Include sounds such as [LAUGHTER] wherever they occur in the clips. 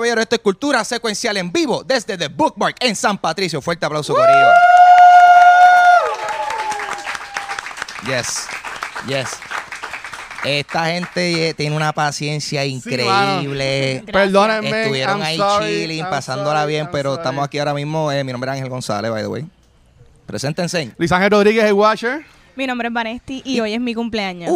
caballeros, esto es Cultura Secuencial en vivo desde The Bookmark en San Patricio. Fuerte aplauso, Corillo. Yes, yes. Esta gente eh, tiene una paciencia increíble. Gracias. Perdónenme. Estuvieron I'm ahí sorry, chilling, I'm pasándola sorry, bien, I'm pero sorry. estamos aquí ahora mismo. eh, mi nombre es Ángel González, by the way. Preséntense. Luis Ángel Rodríguez, el Watcher. Mi nombre es Vanesti y hoy es mi cumpleaños.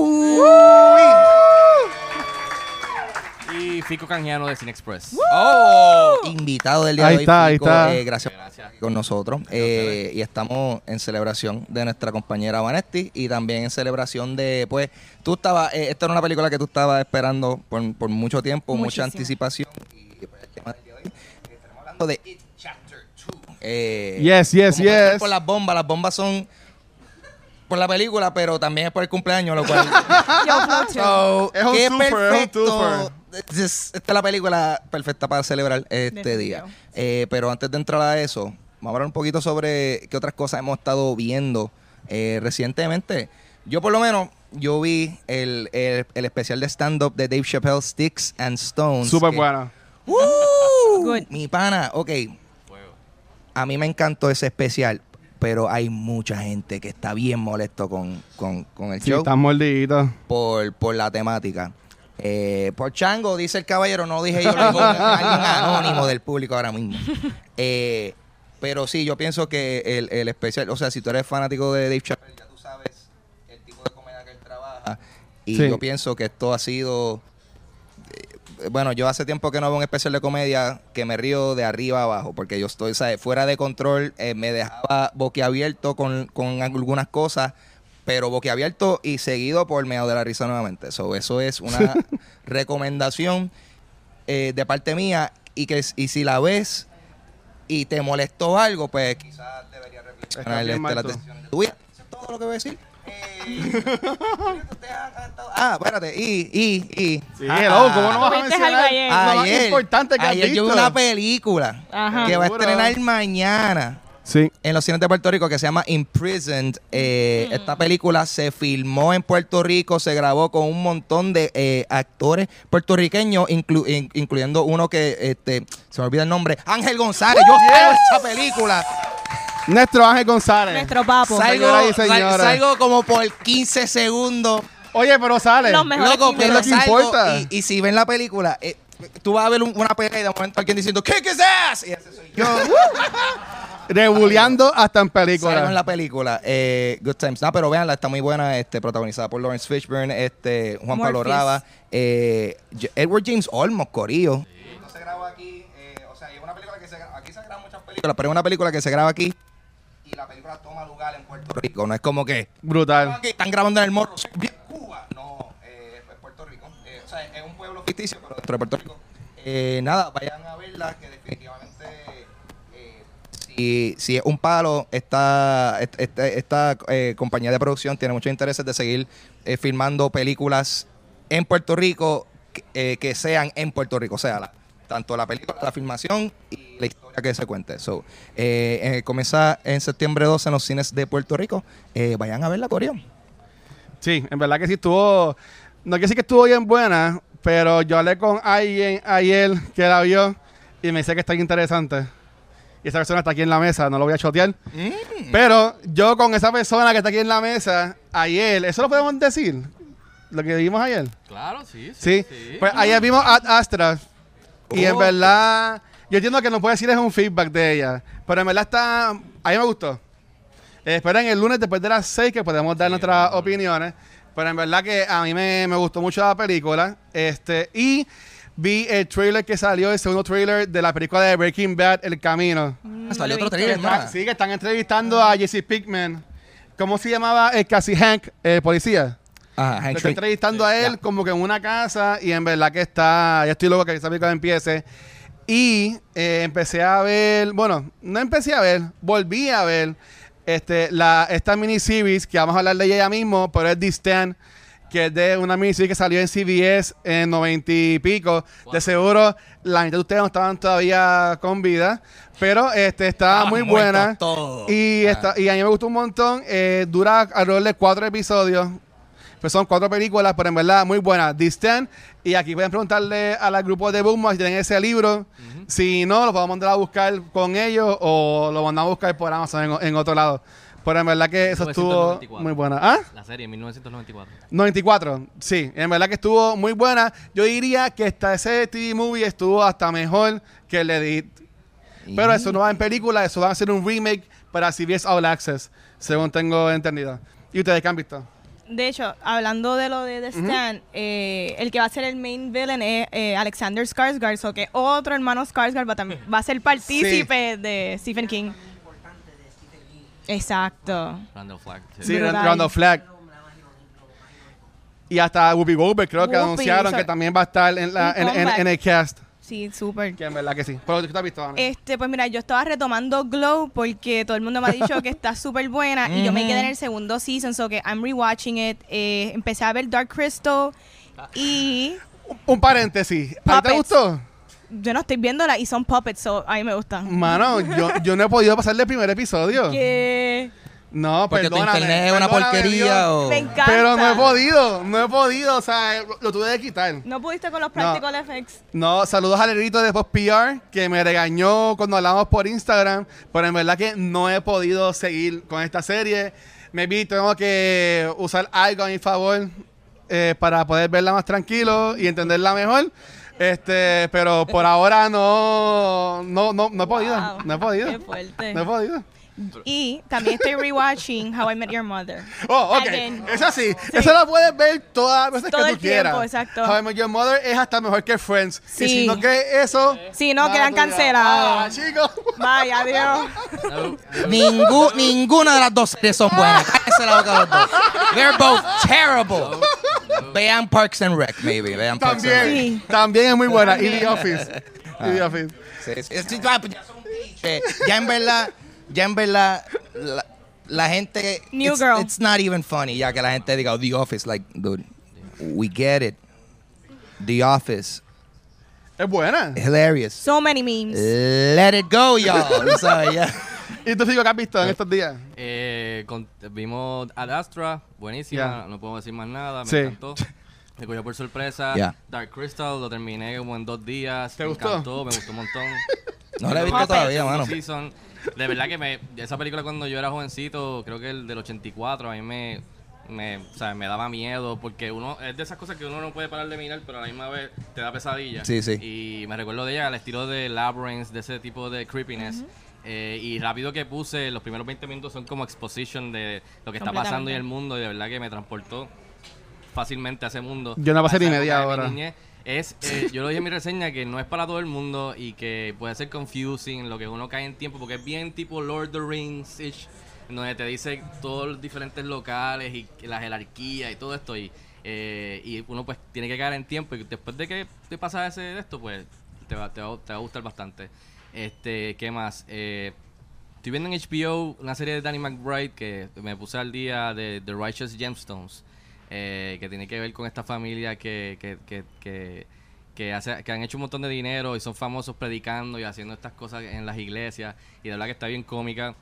Y Fico Canjiano de Cine Express. Oh, invitado del día Ahí de hoy. está, ahí Fico, está. eh, gracias por estar con nosotros. Eh, y estamos en celebración de nuestra compañera Vanetti y también en celebración de, pues, tú estabas, eh, esta era una película que tú estabas esperando por, por mucho tiempo, mucha anticipación. Y pues, el tema del día de hoy, eh, estamos hablando de It Chapter 2. Eh, Yes, yes, yes. Por las bombas, las bombas son por la película, pero también es por el cumpleaños, lo cual [LAUGHS] Yo. So, Es un qué twofer, es un perfecto. Esta es la película perfecta para celebrar este día. Eh, pero antes de entrar a eso, vamos a hablar un poquito sobre qué otras cosas hemos estado viendo eh, recientemente. Yo por lo menos, yo vi el, el- el especial de stand-up de Dave Chappelle, Sticks and Stones. Súper bueno. ¡Woo! [LAUGHS] Good. Mi pana, ok. A mí me encantó ese especial, pero hay mucha gente que está bien molesto con, con, con el Sí, show están mordiditos. por, por la temática. Eh, por chango, dice el caballero, no dije yo, lo dijo alguien anónimo del público ahora mismo. Eh, pero sí, yo pienso que el, el especial, o sea, si tú eres fanático de Dave Chappelle, ya tú sabes el tipo de comedia que él trabaja. Y Sí. yo pienso que esto ha sido. eh, Bueno, yo hace tiempo que no veo un especial de comedia que me río de arriba a abajo, porque yo estoy ¿sabes? fuera de control, eh, me dejaba boquiabierto con, con algunas cosas, pero boquiabierto y seguido por medio de la risa nuevamente. So, eso es una [LAUGHS] recomendación eh, de parte mía y que y si la ves y te molestó algo, pues quizás deberías reflexionar este, tú. decisiones de tu vida. Eso es todo lo que voy a decir. [LAUGHS] Eh, [LAUGHS] ah, espérate, y, y, y. Sí, Ah, hello, ¿cómo no vas a ¿Tuviste mencionar algo ayer? lo más Ayer, importante que has ayer yo vi visto? una película Ajá. que va a estrenar mañana Sí. en los cines de Puerto Rico que se llama Imprisoned. Eh, Esta película se filmó en Puerto Rico, se grabó con un montón de eh, actores puertorriqueños, inclu- in- incluyendo uno que este, se me olvida el nombre, Ángel González. Yo salgo en esa película. Nuestro Ángel González. Nuestro papo. Salgo, sal- como por 15 segundos. Oye, pero sale. Los mejores Loco, quince. es pero lo que salgo importa. Y, y si ven la película, eh, tú vas a ver un- una pelea y de momento alguien diciendo ¡Kick his ass! Y ese soy yo. [LAUGHS] Rebuleando hasta en Salgo en película. la película. Eh, Good Times. No, pero véanla, está muy buena. Este, protagonizada por Lawrence Fishburne, este, Juan Pablo. Raba, eh, Edward James Olmos, Corillo. No se graba aquí, eh, o sea, es una película que se graba, aquí se graban muchas películas, pero es una película que se graba aquí y la película toma lugar en Puerto Rico. No es como que Brutal. aquí están grabando en el morro, Cuba. No, eh, es Puerto Rico. Eh, o sea, es un pueblo ficticio, pero dentro de Puerto Rico. Eh, nada, vayan a verla, que definitivamente si, si es un palo, esta, est- esta, eh, compañía de producción tiene muchos intereses de seguir eh, filmando películas en Puerto Rico que, eh, que sean en Puerto Rico. O sea, la- tanto la película, la filmación y la historia que se cuente. So, eh, comienza en septiembre 12 en los cines de Puerto Rico. Vayan a verla, Corea. Sí, en verdad que sí estuvo. No quiero decir que estuvo bien buena, pero yo hablé con alguien ayer que la vio y me dice que está interesante. Y esa persona está aquí en la mesa, no lo voy a chotear. Mm. Pero yo con esa persona que está aquí en la mesa, ayer, ¿eso lo podemos decir? Lo que vimos ayer. Claro, sí, Sí, sí. pues ayer vimos Ad Astra. Y en verdad, yo entiendo que no puede decir es un feedback de ella. Pero en verdad está. A mí me gustó. Eh, esperen el lunes después de las 6 que podemos dar nuestras opiniones. Pero en verdad que a mí me, me gustó mucho la película. Este, y vi el trailer que salió, el segundo trailer de la película de Breaking Bad, El Camino. Mm, Ah, salió lo otro trailer más. sí, que están entrevistando a Jesse Pickman. ¿Cómo se llamaba el casi Hank, el policía? Ajá, Lo Hank estoy Shrink. entrevistando a él como que en una casa y en verdad que está, ya estoy loco que esa película empiece. Y eh, empecé a ver, bueno, no empecé a ver, volví a ver este, la, esta miniseries que vamos a hablar de ella ya mismo, pero es The Stand, que es de una miniserie que salió en CBS en 90 y pico. De seguro la mitad de ustedes no estaban todavía con vida, pero este, está Estaban muy buena. Y, Ah. está, y a mí me gustó un montón. eh, dura alrededor de cuatro episodios. Pues son cuatro películas, pero en verdad muy buenas. The Stand. Y aquí pueden preguntarle a la grupo de Boom si tienen ese libro. Si no, lo podemos mandar a buscar con ellos o lo mandamos a buscar por Amazon en, en otro lado. Pero en verdad que eso estuvo 1994. muy buena. ¿Ah? La serie, 1994. 94, sí, en verdad que estuvo muy buena. Yo diría que esta ese TV movie estuvo hasta mejor que el Edit. Pero eso no va en película, eso va a ser un remake para CBS All Access, según tengo entendido. ¿Y ustedes qué han visto? De hecho, hablando de lo de The Stand, eh, el que va a ser el main villain es eh, Alexander Skarsgård, so que otro hermano Skarsgård va a ser partícipe de Stephen King. Exacto. Randall Flagg. Sí. Randall Flag. Y hasta Whoopi Goldberg creo que Whoopi, anunciaron so- que también va a estar en, la, Un en, en- comeback. en el cast. Sí, súper. Que en verdad que sí. Pero ¿qué tú has visto, Ana? Este, pues mira, yo estaba retomando Glow porque todo el mundo me ha dicho que está súper buena y yo me quedé en el segundo season, so que I'm rewatching it. Eh, empecé a ver Dark Crystal y Un paréntesis. ¿A ti te Puppets. gustó? Yo no estoy viéndola y son puppets, so a mí me gustan. Mano, yo, yo no he podido pasarle el primer episodio. [LAUGHS] Que No, Porque tu perdóname. internet es una perdóname, porquería Dios. o... me encanta. Pero no he podido, no he podido, o sea, lo, lo tuve que quitar. No pudiste con los practical effects. No, saludos al Lerito de Post PR que me regañó cuando hablamos por Instagram, pero en verdad que no he podido seguir con esta serie. Me vi, tengo que usar algo a mi favor eh, para poder verla más tranquilo y entenderla mejor. Este, pero por ahora no, no, no, no he podido, Wow, no he podido, Qué fuerte. no he podido. Y también estoy rewatching How I Met Your Mother. Oh, ok. Again. Eso sí. Eso lo puedes ver todas las veces Todo que tú el tiempo, quieras. exacto. How I Met Your Mother es hasta mejor que Friends. Y Sí. si no crees eso... Sí, no, quedan cancelados. Ah, chicos. Vaya, Dios. Ningú- ninguna de las dos series son buenas. Cállese la boca los dos. They're both terrible. Vean Parks and Rec, maybe. Vean Parks and Rec. También. Sí. También es muy buena. Y The Office. Y The Office. Sí, sí, ya, pues, ya son clichés. Ya en verdad, ya en verdad, la, la gente. New it's, Girl. It's not even funny. Ya que la gente diga, oh, The Office, like, dude, we get it. The Office, Es buena. hilarious. So many memes. Let it go, y'all. Ya. ¿Y tú, Fico, qué has visto en estos días? Eh, con- vimos Ad Astra, buenísima, Ya. no puedo decir más nada, me Sí. encantó. [LAUGHS] Me cogió por sorpresa. Ya. Dark Crystal lo terminé como en dos días. ¿Te me gustó? encantó, me gustó un montón. [LAUGHS] No la he visto todavía, mano. season. De verdad que me, esa película cuando yo era jovencito, creo que el del 84, a mí me, me, o sea, me daba miedo porque uno es de esas cosas que uno no puede parar de mirar, pero a la misma vez te da pesadilla. Sí, sí. Y me recuerdo de ella al estilo de Labyrinth, de ese tipo de creepiness. Eh, y rápido que puse, los primeros 20 minutos son como exposition de lo que está pasando en el mundo y de verdad que me transportó fácilmente a ese mundo. Yo no pasé ni media hora. niñez. Es, eh, [LAUGHS] yo lo dije en mi reseña que no es para todo el mundo y que puede ser confusing lo que uno cae en tiempo porque es bien tipo Lord of the Rings ish donde te dice todos los diferentes locales y la jerarquía y todo esto y, eh, y uno pues tiene que caer en tiempo y después de que te pasa ese de esto pues te va, te va, te va a gustar bastante este qué más Eh, estoy viendo en HBO una serie de Danny McBride que me puse al día de The Righteous Gemstones eh, que tiene que ver con esta familia que, que, que, que, hace, que han hecho un montón de dinero y son famosos predicando y haciendo estas cosas en las iglesias. Y de verdad que está bien cómica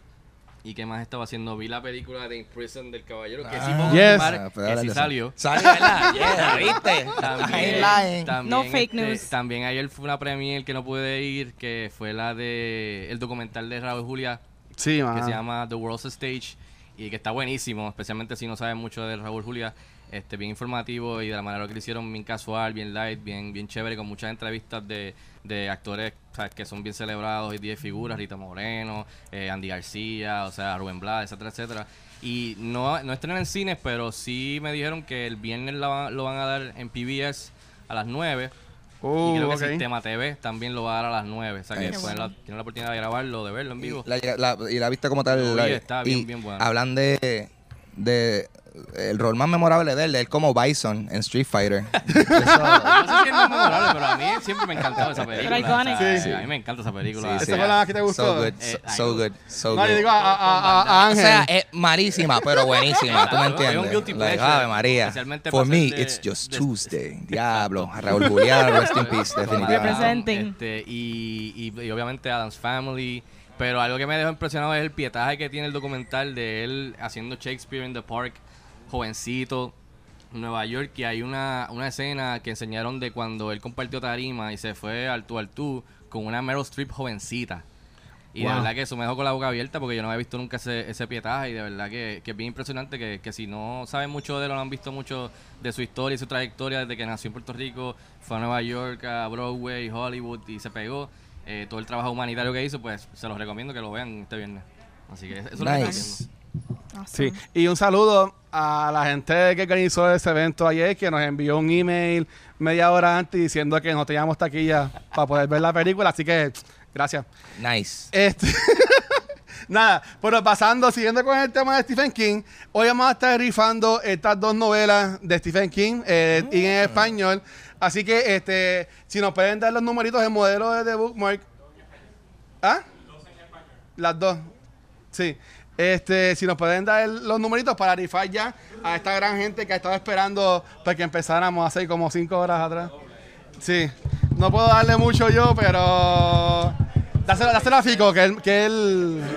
y qué más estaba haciendo vi la película de In Prison del caballero que sí Ah, puedo Yes. confirmar Ah, pues que sí salió Salió, ¿verdad? [LAUGHS] Yeah, ¿viste? también, No fake este, news. También ayer fue una premiere que no pude ir, que fue la de el documental de Raúl Julia, Sí, que man. se llama The World's Stage y que está buenísimo, especialmente si no sabes mucho de Raúl Julia, este bien informativo y de la manera que lo hicieron bien casual, bien light, bien bien chévere con muchas entrevistas de, de actores ¿sabes? que son bien celebrados y de figuras, Rita Moreno, eh, Andy García, o sea, Rubén Blades, etcétera, etcétera. Y no, no estrenan en cines, pero sí me dijeron que el viernes la lo van a dar en PBS a las 9 Uh, y creo que ok. Sistema TV también lo va a dar a las 9. O sea que pueden la- tienen la oportunidad de grabarlo, de verlo en vivo. Y la, la- y la viste como tal. Vi, la- está bien, y bien buena. Hablan de, de el rol más memorable de él, de él como Bison en Street Fighter. [LAUGHS] Eso- No sé si es muy memorable, pero a mí siempre me encantó esa película. O sea, Sí. A mí me encanta esa película. Sí, sí. ¿Esa fue la que te gustó? So good, Eh, so, so good, so No, good. digo a, a- a- a O Ángel. sea, es malísima, pero buenísima. [LAUGHS] ¿Tú me Claro, es un entiendes? guilty Like, pleasure, Ave María. especialmente For me, de- it's just de- Tuesday. Diablo. Raúl Julián, rest in peace, definitivamente. Representing. Este, y, y, y obviamente Adam's Family. Pero algo que me dejó impresionado es el pietaje que tiene el documental de él haciendo Shakespeare in the Park, jovencito. Nueva York y hay una, una escena que enseñaron de cuando él compartió tarima y se fue al tú al tú con una Meryl Streep jovencita. Y Wow. de verdad que eso me dejó con la boca abierta porque yo no había visto nunca ese, ese pietaje y de verdad que, que es bien impresionante que, que si no saben mucho de él o no han visto mucho de su historia y su trayectoria desde que nació en Puerto Rico, fue a Nueva York, a Broadway, Hollywood y se pegó, eh, todo el trabajo humanitario que hizo, pues se los recomiendo que lo vean este viernes. Así que eso es lo que estoy Nice. haciendo. Sí, y un saludo a la gente que organizó ese evento ayer, que nos envió un email media hora antes diciendo que no teníamos taquilla para poder ver la película, así que gracias. Nice. Este, [LAUGHS] nada, pero pasando, siguiendo con el tema de Stephen King, hoy vamos a estar rifando estas dos novelas de Stephen King eh, y en español. Así que, este, si nos pueden dar los numeritos, el modelo de The Bookmark. ¿Ah? Las dos. Sí. Este, si nos pueden dar los numeritos para rifar ya a esta gran gente que ha estado esperando para que empezáramos hace como cinco horas atrás. Sí. No puedo darle mucho yo, pero. Dáselo, dáselo a Fico, que él. Que, él, [LAUGHS]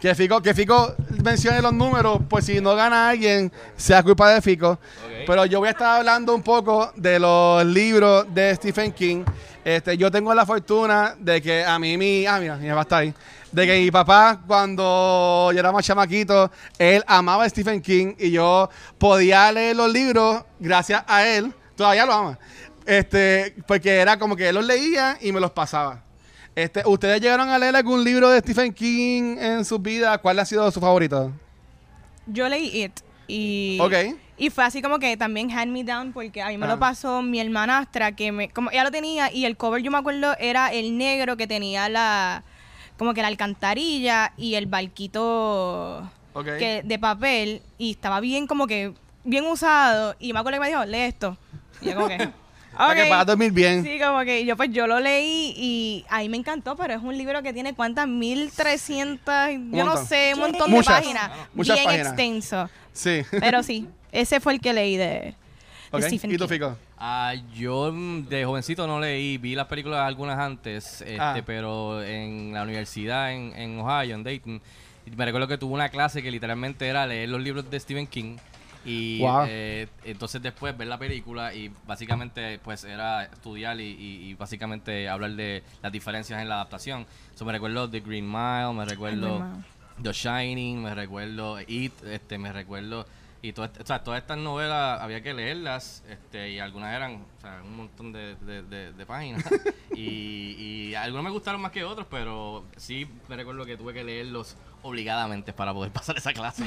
que, Fico, que Fico mencione los números, pues si no gana alguien, sea culpa de Fico. Pero yo voy a estar hablando un poco de los libros de Stephen King. Este, yo tengo la fortuna de que a mí, mi. Ah, mira, mi papá está ahí. De que mi papá, cuando yo era más chamaquito, él amaba a Stephen King y yo podía leer los libros gracias a él. Todavía lo ama. Este, porque era como que él los leía y me los pasaba. Este, ¿Ustedes llegaron a leer algún libro de Stephen King en su vida? ¿Cuál ha sido su favorito? Yo leí It y, Ok. y fue así como que también Hand Me Down porque a mí me Ah. lo pasó mi hermanastra que me como ella lo tenía y el cover yo me acuerdo era el negro que tenía la como que la alcantarilla y el barquito Ok. que, de papel y estaba bien como que bien usado y me acuerdo que me dijo lee esto y yo como que Para que "Ok". puedas dormir bien. Sí, como que yo pues yo lo leí y ahí me encantó, pero es un libro que tiene cuántas, 1300, yo no sé, un montón Muchas, de páginas, muchas bien páginas. extenso. Sí. Pero [LAUGHS] sí, ese fue el que leí de, de Ok. Stephen ¿Y tú, King. Fico? Ah, yo mm, de jovencito no leí, vi las películas algunas antes, este, Ah. pero en la universidad en, en Ohio, en Dayton, me recuerdo que tuve una clase que literalmente era leer los libros de Stephen King y Wow. eh, entonces después ver la película y básicamente pues era estudiar y, y- y básicamente hablar de las diferencias en la adaptación. So, me recuerdo The Green Mile, me recuerdo. The Shining, me recuerdo It, este, me recuerdo y todo este- o sea, todas estas novelas había que leerlas este, y algunas eran o sea, un montón de, de- de- de páginas [LAUGHS] y, y algunos me gustaron más que otros, pero sí me recuerdo que tuve que leerlos obligadamente para poder [LAUGHS] pasar esa clase.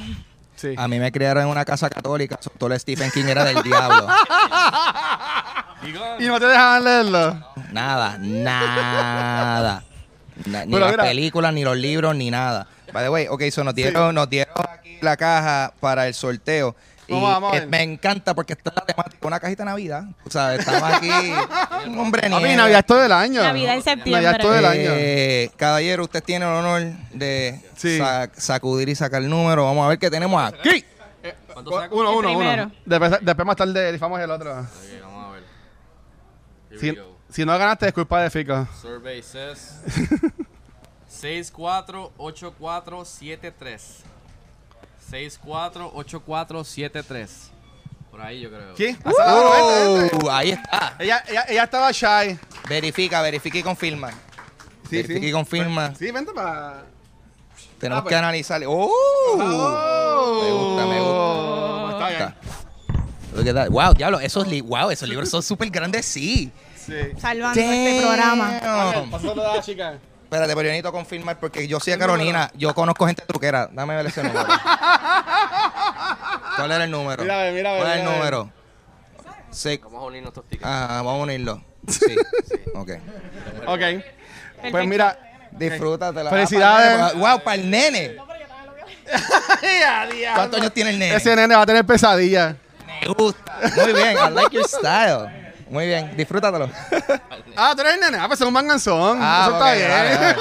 Sí. A mí me criaron en una casa católica. so, Todo el Stephen King era del [LAUGHS] diablo. ¿Y no te dejaban leerlo? Nada, nada. Na- ni Pero las mira. películas, ni los libros, ni nada. By the way, ok, so nos dieron, nos dieron aquí la caja para el sorteo. Y Vamos, vamos a ver. me encanta porque esta es la temática, una cajita de Navidad. O sea, estamos aquí, [LAUGHS] un hombre A mí. Navidad es todo el año. Navidad en septiembre. Navidad es todo el año. Eh, caballero, usted tiene el honor de Sí. sacudir y sacar el número. Vamos a ver qué tenemos aquí. Uno, uno, uno. Después, después más tarde rifamos el otro. Ok, vamos a ver. Here Si, we go. si no ganaste, es culpa de Fico. Survey says [LAUGHS] 648473. 648473. Por ahí yo creo. ¿Quién? Vete, vete. Uh, ahí está. Ella, ella, ella estaba shy. Verifica, verifica y confirma. Sí, verifica y confirma. Sí, vente para. Tenemos Ah, pues. que analizar. ¡Oh! Oh. Me gusta, me gusta. Está bien. Look at that. Wow, diablo, esos, li- wow, esos libros son súper grandes, sí. Sí. Salvando este programa. Pásalo a la chica. Espérate, pero yo necesito confirmar porque yo soy a Carolina. Yo conozco gente truquera. Dame ver ese número. [LAUGHS] ¿Cuál era el número? Mira, mira, ¿Cuál es el mira, número? Sí. Vamos a unirnos estos tickets. Ah, vamos a unirlo. Sí. Ok. Ok. Pues mira. Disfrútatela. Felicidades. Ah, Wow, para el nene. [LAUGHS] ¿Cuántos años tiene el nene? Ese nene va a tener pesadilla. Me gusta. Muy bien. I like your style. Muy bien. Disfrútatelo. [LAUGHS] Ah, tú eres el nene. Ah, pues es un manganzón. Ah, eso está bien. [LAUGHS]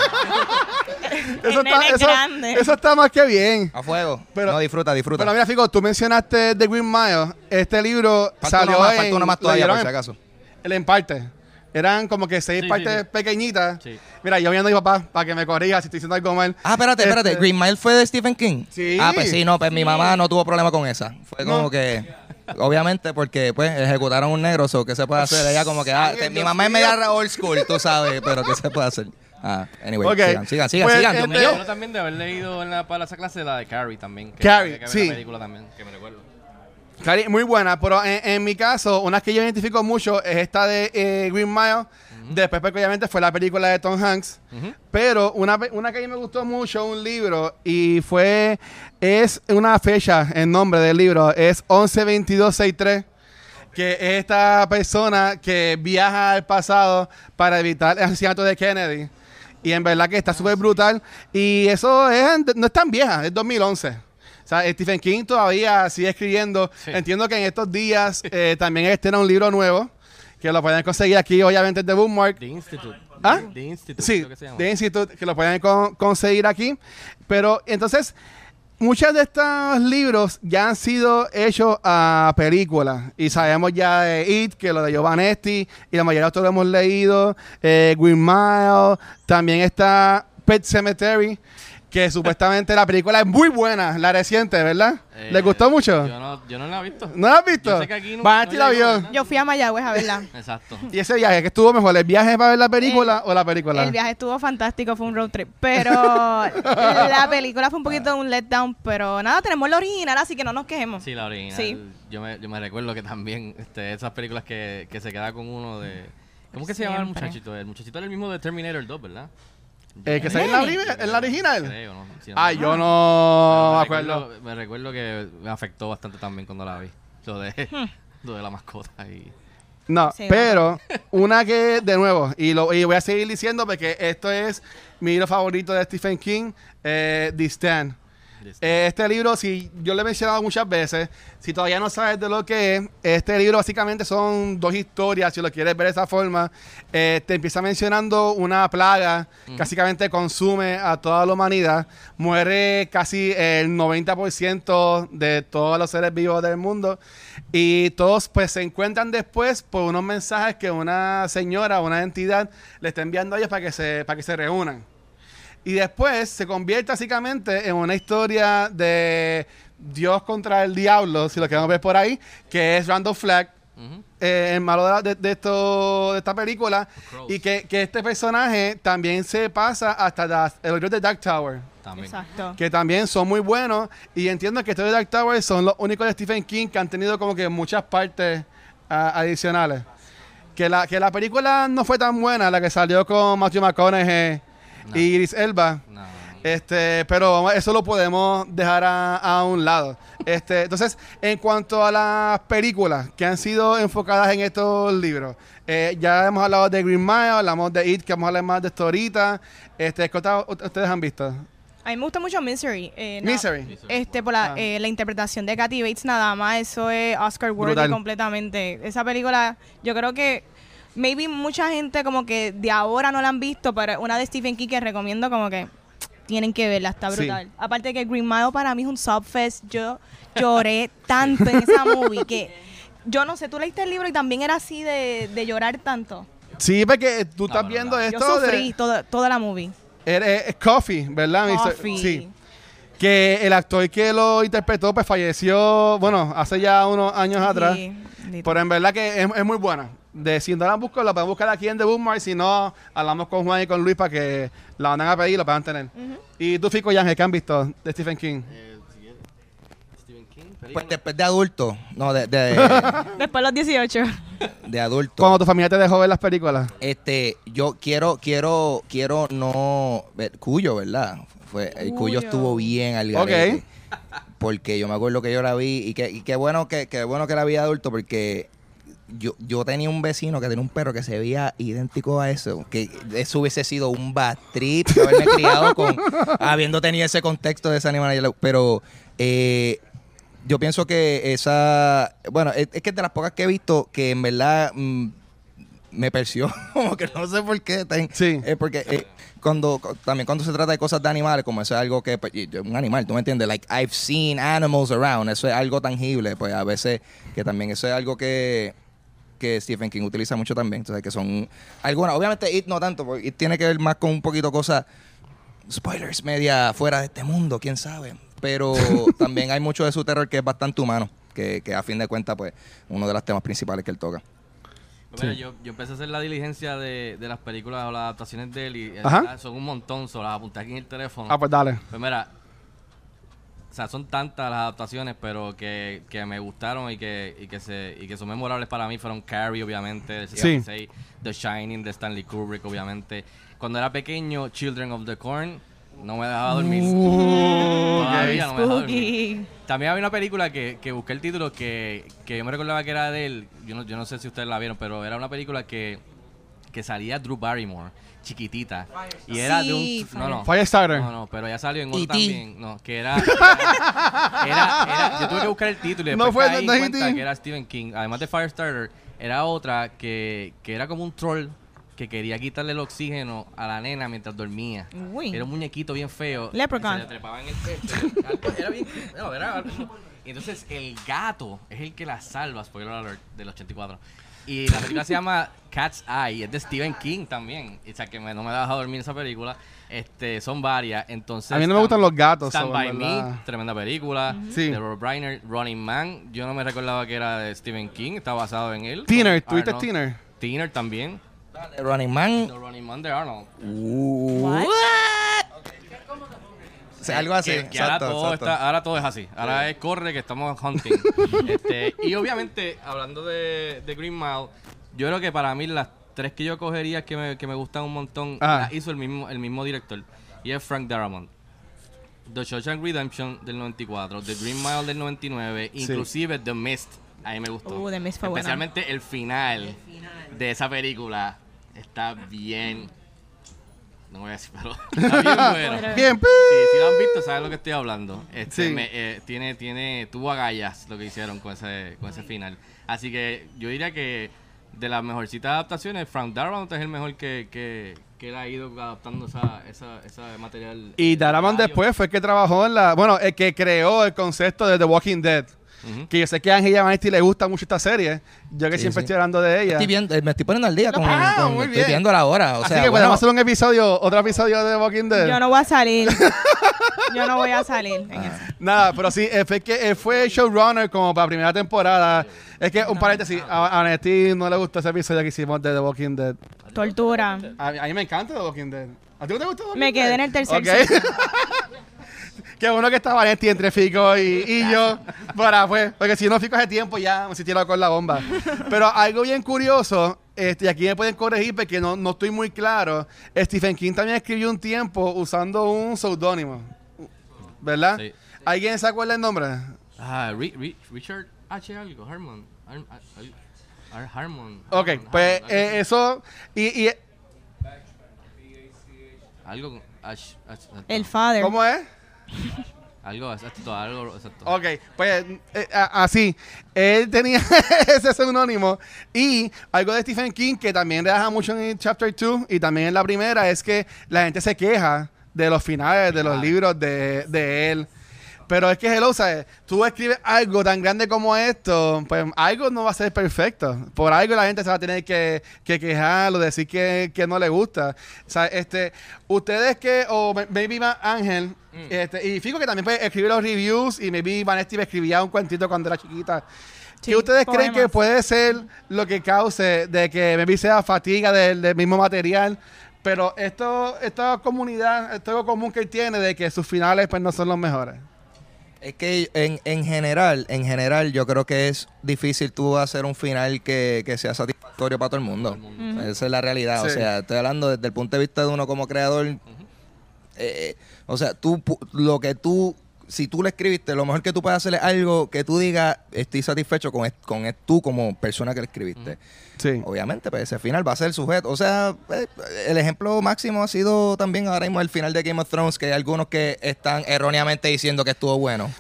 Eso, El está, nene eso, grande. eso está más que bien. A fuego. Pero- no, disfruta, disfruta. Pero mira, Fico, tú mencionaste The Green Mile. Este libro falta salió uno más, en... falta uno más todavía, por si acaso. El en parte. Eran como que seis Sí, partes sí. pequeñitas. Sí. Mira, yo viendo a mi papá para que me corrija si estoy diciendo algo mal. Ah, espérate, espérate. Este- Green Mile fue de Stephen King. Sí. Ah, pues sí, no, pues mi mamá no tuvo problema con esa. Fue como No. que, obviamente, porque pues ejecutaron un negro, so, ¿qué se puede hacer? Ella como que, ah, te- mi mamá es media old school, tú sabes, pero ¿qué se puede hacer? Ah, anyway, Ok. sigan, sigan, sigan, Pues, sigan, Dios este- mío. Yo también de haber leído en la, para esa clase la de Carrie también. Que Carrie, que ver sí. La película también, que me recuerdo. Cari, muy buena, pero en, en mi caso, una que yo identifico mucho es esta de eh, Green Mile. Después, pues, obviamente, fue la película de Tom Hanks. Pero una, una que a mí me gustó mucho, un libro, y fue, es una fecha, el nombre del libro, es 112263, que es esta persona que viaja al pasado para evitar el asesinato de Kennedy. Y en verdad que está súper brutal. Y eso es, no es tan vieja, es 2011. O sea, Stephen King todavía sigue escribiendo. Sí. Entiendo que en estos días eh, también estrena un libro nuevo, que lo pueden conseguir aquí, obviamente, de Bookmark. The Institute. ¿Ah? The Institute. Sí, que se llama. de Institute, que lo pueden con- conseguir aquí. Pero entonces, muchos de estos libros ya han sido hechos a películas. Y sabemos ya de It, que lo de Giovanetti, y la mayoría de nosotros lo hemos leído. Eh, Green Mile, también está Pet Cemetery, que supuestamente la película es muy buena, la reciente, ¿verdad? Eh, ¿Les gustó mucho? Yo no, yo no la he visto. ¿No la has visto? Yo sé que aquí no- Vanesti no la llegó, vio. ¿verdad? Yo fui a Mayagüez a verla. [LAUGHS] Exacto. ¿Y ese viaje que estuvo mejor? ¿El viaje para ver la película o la película? El viaje estuvo fantástico, fue un road trip. Pero [LAUGHS] la película fue un poquito un letdown. Pero nada, tenemos la original, así que no nos quejemos. Sí, la original. Sí. Yo, me, yo me recuerdo que también este, esas películas que, que se queda con uno de... ¿Cómo que se llama el muchachito? El muchachito era el mismo de Terminator 2, ¿verdad? ¿El que sale en la, en original? Creo, ¿no? Si no me yo no me Pero acuerdo. recuerdo- Me recuerdo que me afectó bastante también cuando la vi. Lo de, [LAUGHS] lo de la mascota y... No, Sí, pero [LAUGHS] una que, de nuevo, y, lo, y voy a seguir diciendo porque esto es mi libro favorito de Stephen King, eh, The Stand. Eh, este libro, si yo lo he mencionado muchas veces, si todavía no sabes de lo que es, este libro básicamente son dos historias, si lo quieres ver de esa forma. Eh, te empieza mencionando una plaga que básicamente consume a toda la humanidad. Muere casi el 90% de todos los seres vivos del mundo. Y todos pues se encuentran después por unos mensajes que una señora, una entidad, le está enviando a ellos para que se, para que se reúnan. Y después se convierte básicamente en una historia de Dios contra el diablo, si lo queremos ver por ahí, que es Randall Flagg, eh, el malo de, la- de- de esto, de esta película, y que, que este personaje también se pasa hasta las- el libro de Dark Tower, También. Exacto. que también son muy buenos, y entiendo que estos de Dark Tower son los únicos de Stephen King que han tenido como que muchas partes ah, adicionales. Que la, que la película no fue tan buena, la que salió con Matthew McConaughey No. y Iris Elba. No, no. Este, pero eso lo podemos dejar a, a un lado. [LAUGHS] Este, entonces, en cuanto a las películas que han sido enfocadas en estos libros, eh, ya hemos hablado de Green Mile, hablamos de It, que vamos a hablar más de esto ahorita. Este, ¿qué ustedes han visto? A mí me gusta mucho Misery. eh, no, Misery. Este, por la, Ah. eh, la interpretación de Kathy Bates nada más, eso es Oscar worthy completamente. Esa película, yo creo que maybe mucha gente como que de ahora no la han visto, pero una de Stephen King que recomiendo como que tienen que verla, está Sí. brutal. Aparte que Green Mile para mí es un subfest, yo lloré [LAUGHS] tanto en esa movie que yo no sé, tú leíste el libro y también era así de, de llorar tanto. Sí, porque tú estás no, viendo no. Yo esto sufrí de... toda, toda la movie. Eres- es Coffee, ¿verdad? Coffee. Sí. Que el actor que lo interpretó, pues falleció, bueno, hace ya unos años atrás. Sí, bendito. Pero en verdad que es, es muy buena. De si no la busco, la pueden buscar aquí en The Bookmark. Si no, hablamos con Juan y con Luis para que la van a pedir y la puedan tener. Y tú, Fico y Ángel, ¿qué han visto de Stephen King? Eh. Stephen King. Pues después de adulto, no, de, de, [LAUGHS] Después de los 18. de adulto. Cuando tu familia te dejó ver las películas. Este, yo quiero, quiero, quiero no ver Cuyo, ¿verdad? Fue, el Cuyo Cuyo. estuvo bien al Ok. garete. Porque yo me acuerdo que yo la vi y que, y qué bueno que, qué bueno que la vi de adulto porque yo, yo tenía un vecino que tenía un perro que se veía idéntico a eso, que eso hubiese sido un bad trip haberme [LAUGHS] criado con, habiendo tenido ese contexto de ese animal. Pero eh, yo pienso que esa, bueno, es, es que de las pocas que he visto que en verdad mm, me perció, [LAUGHS] como que no sé por qué. tan- Sí. eh, porque eh, cuando cu- también cuando se trata de cosas de animales, como eso es algo que pues, un animal, tú me entiendes, like I've seen animals around, eso es algo tangible, pues a veces que también eso es algo que que Stephen King utiliza mucho también. Entonces, que son algunas. Obviamente, It no tanto, porque It tiene que ver más con un poquito cosas. Spoilers, media fuera de este mundo, quién sabe. Pero [LAUGHS] también hay mucho de su terror que es bastante humano. Que, que a fin de cuentas, pues, uno de los temas principales que él toca. Pues mira, yo, yo empecé a hacer la diligencia de, de las películas o las adaptaciones de él y eh, Ajá. son un montón, solo las apunté aquí en el teléfono. Ah, pues dale. Pues mira, sea, son tantas las adaptaciones, pero que, que me gustaron y que, y que se y que son memorables para mí fueron Carrie, obviamente, de Sí. 66, The Shining, de Stanley Kubrick, obviamente. Cuando era pequeño, Children of the Corn, no me dejaba dormir. Uh, [LAUGHS] Todavía no me dejaba dormir. También había una película que, que busqué el título que, que yo me recordaba que era de él. Yo no, yo no sé si ustedes la vieron, pero era una película que, que salía Drew Barrymore, chiquitita. Y era de un. No, no. Firestarter. No, no, pero ya salió en otro E.T.. también. No, que era. [LAUGHS] Era, era- era- Yo tuve que buscar el título y No después fue- caí no en es cuenta E.T.. que era Stephen King. Además de Firestarter, era otra que, que era como un troll que quería quitarle el oxígeno a la nena mientras dormía. Uy. Era un muñequito bien feo. Leprechaun. Se le trepaba en el pecho. Algo- Era bien. No, era algo- y entonces el gato es el que la salva, spoiler alert, del 84. Y la película se llama Cat's Eye, es de Stephen King también. O sea que me- no me deja dormir esa película. Este, son varias. Entonces, A mí no me gustan los gatos, Stand by Me, tremenda película. Sí. De Robert Reiner, Running Man. Yo no me recordaba que era de Stephen King, está basado en él. Con ¿tuviste. Teener? Teener también. Running Man. The Running Man de Arnold. Uh, What? Algo así. Que, que ahora, todo exacto. está- ahora todo es así. Ahora es corre que estamos hunting. [LAUGHS] este, y obviamente, hablando de, de Green Mile, yo creo que para mí las tres que yo cogería que me, que me gustan un montón Ah. las hizo el mismo, el mismo director. Y es Frank Darabont. The Shawshank Redemption del 94, The Green Mile del 99, Sí. inclusive The Mist. A mí me gustó. Uh, The Mist fue buena. Especialmente el final de esa película está bien. No voy a decir, pero [LAUGHS] está bien [LAUGHS] bueno. Bien, pi- Sí, si lo han visto, saben lo que estoy hablando. Este, Sí. me, eh, tiene, tiene, tuvo agallas lo que hicieron con ese, con ese final. Así que yo diría que de las mejorcitas adaptaciones, Frank Darabont es el mejor que, que, que él ha ido adaptando esa, esa, ese material. Y Darabont literario. después fue el que trabajó en la. Bueno, el que creó el concepto de The Walking Dead. Que yo sé que a Ángel y a Vanesti le gusta mucho esta serie. Yo que Sí, siempre sí. estoy hablando de ella. Estoy viendo, eh, me estoy poniendo al día con, Ah, con- muy estoy bien. viéndola ahora. O Así sea, que bueno, podemos hacer un episodio, otro episodio de The Walking Dead. Yo no voy a salir. [LAUGHS] Yo no voy a salir en eso. Nada, pero sí, eh, fue que eh, fue showrunner como para primera temporada. Es que un paréntesis, a, a Vanetti no le gustó ese episodio que hicimos de The Walking Dead. Tortura. A, mí- a mí me encanta The Walking Dead. ¿A ti no te gustó The Walking Me quedé Dead? en el tercer Ok. [LAUGHS] [LAUGHS] Qué bueno que está Vanetti entre Fico y, y yo. Para, pues, porque si no Fico hace tiempo ya me si tirado con la bomba. Pero algo bien curioso, este, y aquí me pueden corregir porque no, no estoy muy claro. Stephen King también escribió un tiempo usando un seudónimo. ¿Verdad? Sí. ¿Alguien se acuerda el nombre? Ah, Ri- Ri- Richard H. algo, Harmon. Har- Har- Har- Harmon. Ok, Harmon, pues Harmon, eh, eso. Y, y- Algo con H- H- El father. ¿Cómo es? Algo, exacto, algo, exacto. Ok, pues eh, a- así. Él tenía [LAUGHS] ese seudónimo. Y algo de Stephen King que también rebaja mucho en el Chapter 2 y también en la primera es que la gente se queja de los finales de los Ah. libros de, de él. Pero es que, hello, ¿sabes? Tú escribes algo tan grande como esto, pues algo no va a ser perfecto. Por algo la gente se va a tener que, que quejar o decir que, que no le gusta. O sea, este, ustedes que, o ma- maybe ma- Ángel, este, y Fico que también puede escribir los reviews, y maybe Vanesti me escribía un cuentito cuando era chiquita. Sí, ¿Qué ustedes creen que poemas. puede ser lo que cause de que maybe sea fatiga del, del mismo material? Pero esto, esta comunidad, esto común que él tiene de que sus finales pues no son los mejores. Es que en, en general, en general, yo creo que es difícil tú hacer un final que, que sea satisfactorio para todo el mundo. O sea, Esa es la realidad. O Sí. sea, estoy hablando desde el punto de vista de uno como creador. eh, o sea, tú, lo que tú, si tú le escribiste, lo mejor que tú puedes hacer es algo que tú digas, estoy satisfecho con, con tú como persona que le escribiste. Sí. Obviamente, pues ese final va a ser sujeto. O sea, eh, el ejemplo máximo ha sido también ahora mismo el final de Game of Thrones, que hay algunos que están erróneamente diciendo que estuvo bueno.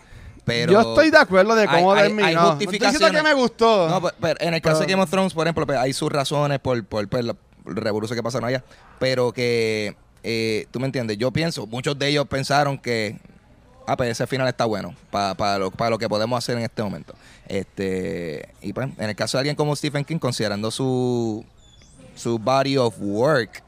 Pero Yo estoy de acuerdo de cómo hay- hay- terminó. hay No justificaciones. que me gustó. No, pues, pero en el caso de Pero- Game of Thrones, por ejemplo, pues, hay sus razones por, por, por la revolución que pasaron allá. Pero que, eh, tú me entiendes, yo pienso, muchos de ellos pensaron que ah, pues ese final está bueno para, para, lo, para lo que podemos hacer en este momento. Este, y pues, en el caso de alguien como Stephen King, considerando su, su body of work,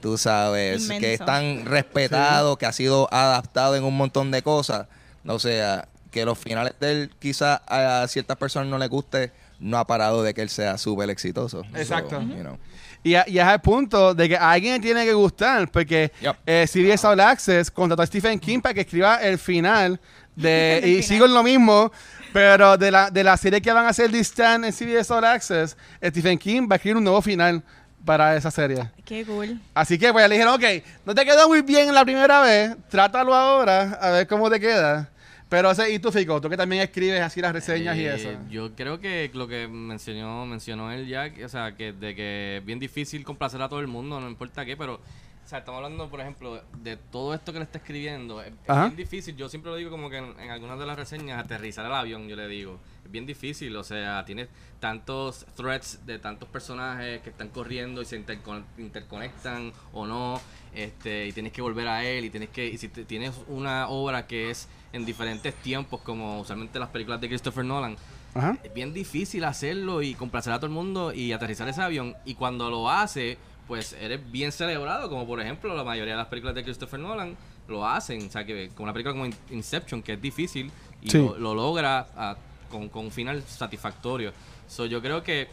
tú sabes, Inmenso. que es tan respetado, que ha sido adaptado en un montón de cosas, o sea, que los finales de él quizás a ciertas personas no les guste, no ha parado de que él sea súper exitoso. So, Exacto. you know. Y, a- y es al punto de que a alguien tiene que gustar, porque Yep. eh, CBS All Access contrató a Stephen King para que escriba el final de... [LAUGHS] y final. sigo en lo mismo, pero de la, de la serie que van a hacer This Stand en CBS All Access, Stephen King va a escribir un nuevo final para esa serie. Qué cool. Así que pues le dijeron, ok, no te quedó muy bien la primera vez, trátalo ahora, a ver cómo te queda. Pero, o sea, y tú, Fico, tú que también escribes así las reseñas y Eh, eso. Yo creo que lo que mencionó, mencionó él ya, o sea, que de que es bien difícil complacer a todo el mundo, no importa qué, pero, o sea, estamos hablando, por ejemplo, de todo esto que le está escribiendo. Es, bien difícil, yo siempre lo digo como que en, en algunas de las reseñas, aterrizar el avión, yo le digo. Es bien difícil, o sea, tienes tantos threads de tantos personajes que están corriendo y se intercon- interconectan o no, este, y tienes que volver a él, y tienes que, y si te- tienes una obra que es en diferentes tiempos, como usualmente las películas de Christopher Nolan, Ajá. es bien difícil hacerlo y complacer a todo el mundo y aterrizar ese avión. Y cuando lo hace, pues eres bien celebrado, como por ejemplo la mayoría de las películas de Christopher Nolan lo hacen. O sea, que como una película como In- Inception, que es difícil y Sí. lo, lo logra con, con un final satisfactorio. So, yo creo que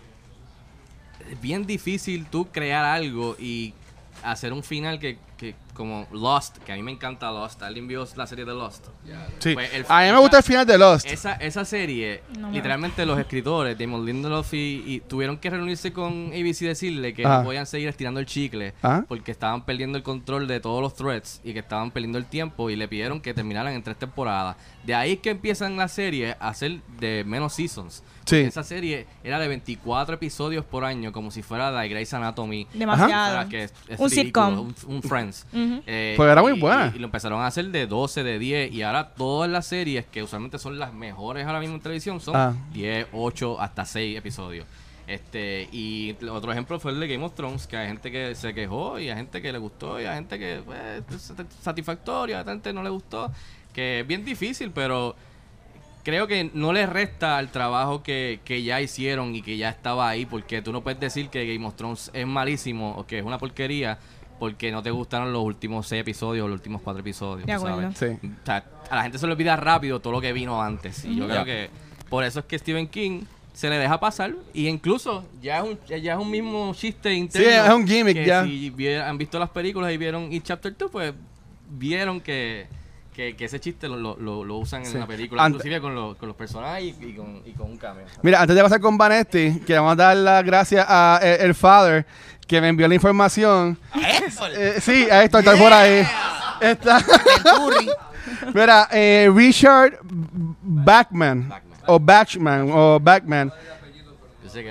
es bien difícil tú crear algo y hacer un final que, que como Lost, que a mí me encanta Lost. ¿Alguien vio la serie de Lost? Sí. Pues el- a mí me gusta el final de Lost. Esa, esa serie, No literalmente los escritores, Damon Lindelof y, y tuvieron que reunirse con ABC y decirle que Ajá. no podían seguir estirando el chicle Ajá. porque estaban perdiendo el control de todos los threads y que estaban perdiendo el tiempo y le pidieron que terminaran en tres temporadas. De ahí que empiezan la serie a ser de menos seasons. Sí. Esa serie era de 24 episodios por año, como si fuera la de Grey's Anatomy. Demasiado. O sea, que es- es Un ridículo, sitcom. Un, un Friends. Eh, Pues era muy y- buena. Y, y lo empezaron a hacer de 12, de 10. Y ahora todas las series, que usualmente son las mejores ahora mismo en televisión, son Ah. 10, 8, hasta 6 episodios. Este, y otro ejemplo fue el de Game of Thrones, que hay gente que se quejó y hay gente que le gustó y hay gente que pues, es satisfactorio, a gente no le gustó, que es bien difícil, pero creo que no le resta al trabajo que, que ya hicieron y que ya estaba ahí, porque tú no puedes decir que Game of Thrones es malísimo o que es una porquería porque no te gustaron los últimos seis episodios o los últimos cuatro episodios. De sabes. Sí. O sea, a la gente se le olvida rápido todo lo que vino antes. Y yo creo que por eso es que Stephen King se le deja pasar y incluso ya es un, ya es un mismo chiste interno. es un gimmick que ya. Si han visto las películas y vieron It Chapter 2, pues vieron que, que, que ese chiste lo, lo, lo- lo usan Sí. en la película, inclusive con, los- con los personajes y, y con, y con un cameo. Mira, antes de pasar con Vanetti, que vamos a dar las gracias a eh, el Father que me envió la información. Eh, sí, a esto está por ahí. Está. Mira, eh, Richard Backman, Bachman. o Bachman o Backman.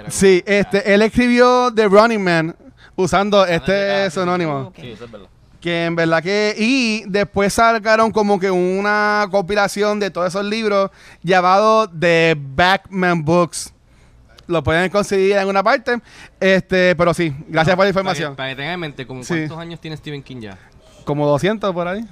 Sí, este, él escribió The Running Man usando este Ah, sí, sinónimo. Ok. Sí, eso es verdad. Que en verdad que. Y después sacaron como que una compilación de todos esos libros llamado The Backman Books. Lo pueden conseguir en alguna parte. Este, pero sí, gracias por la información. Para que, para que tengan en mente, como Sí. ¿cuántos años tiene Stephen King ya? Como 200 por ahí.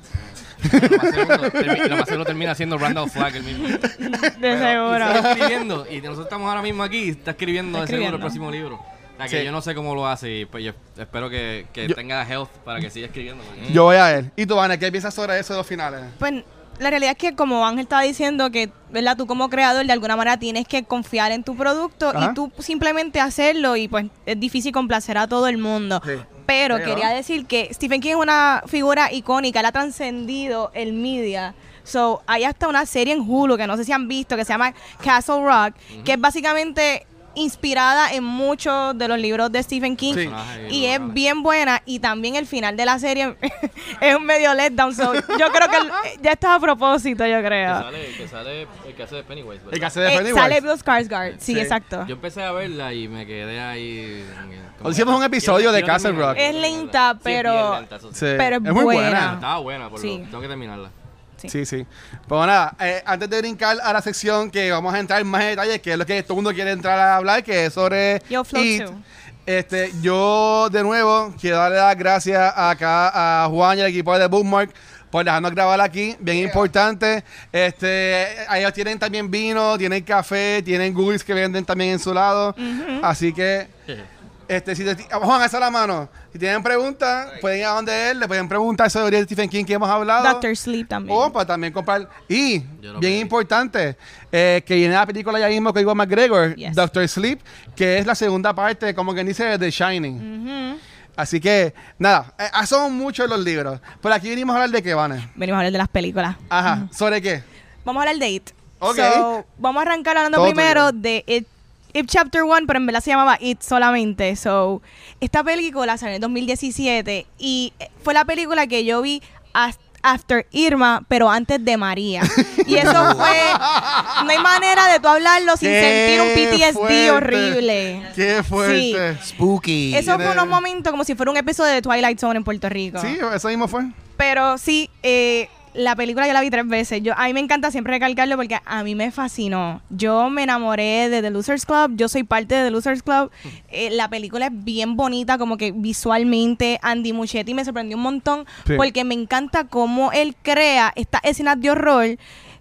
Lo más seguro, termi- lo más seguro termina siendo Randall Flagg el mismo. De seguro. Escribiendo. Y nosotros estamos ahora mismo aquí y está escribiendo Está de seguro el escribiendo. próximo libro. Que Sí. yo no sé cómo lo hace y pues yo espero que, que Yo- tenga health para que siga escribiendo. porque- Yo voy a ver. ¿Y tú, Vane, qué piensas sobre eso de los finales? Pues la realidad es que como Ángel estaba diciendo que, ¿verdad? Tú como creador de alguna manera tienes que confiar en tu producto Ajá. y tú simplemente hacerlo y pues es difícil complacer a todo el mundo. Sí. Pero, Pero- quería decir que Stephen King es una figura icónica, él ha trascendido el media. So, hay hasta una serie en Hulu que no sé si han visto que se llama Castle Rock, que es básicamente inspirada en muchos de los libros de Stephen King Sí. Personaje y es bien buena y también el final de la serie [LAUGHS] es un medio letdown. So, yo creo que el- ya está a propósito, yo Que creo. sale, que sale el que hace de Pennywise. ¿verdad? El que hace de Eh, Pennywise. sale Bill Skarsgård, sí, Sí. exacto. Yo empecé a verla y me quedé ahí. como Hicimos que- un episodio de quiero Castle Rock. Es lenta, Sí, es pero- sí. Pero es es muy buena. buena. Estaba buena, por Sí. lo tengo que terminarla. Sí. Sí, sí. Pues nada, eh, antes de brincar a la sección que vamos a entrar en más detalles, que es lo que todo el mundo quiere entrar a hablar, que es sobre Yo, It. Este, yo de nuevo quiero darle las gracias acá a Juan y al equipo de Bookmark por dejarnos grabar aquí, bien importante. Este, ellos tienen también vino, tienen café, tienen goodies que venden también en su lado. Así que este, si te- Juan, alza la mano. Si tienen preguntas, pueden ir a donde él, le pueden preguntar sobre Stephen King que hemos hablado. Doctor Sleep también. O para también comprar. Y, bien pedí. importante, eh, que viene la película ya mismo con Iwan McGregor, Yes. Doctor Sleep, que es la segunda parte, como quien dice, de The Shining. Así que, nada, eh, ah, son muchos los libros. Pero aquí venimos a hablar de qué, Vane. Venimos a hablar de las películas. Ajá, ¿sobre qué? Vamos a hablar de It. Ok. So, vamos a arrancar hablando Todo primero tuyo. de It, It Chapter 1, pero en verdad se llamaba It solamente. So, esta película salió en el 2017 y eh, fue la película que yo vi after Irma, pero antes de María. [LAUGHS] Y eso fue... No hay manera de tú hablarlo sin Qué sentir un PTSD fuerte. horrible. Qué fuerte. Spooky. Eso fue unos momentos como si fuera un episodio de Twilight Zone en Puerto Rico. Sí, eso mismo fue. Pero sí, eh, la película yo la vi tres veces. Yo, a mí me encanta siempre recalcarlo porque a mí me fascinó. Yo me enamoré de The Losers Club. Yo soy parte de The Losers Club. Eh, la película es bien bonita, como que visualmente. Andy Muschietti me sorprendió un montón Sí. porque me encanta cómo él crea estas escenas de horror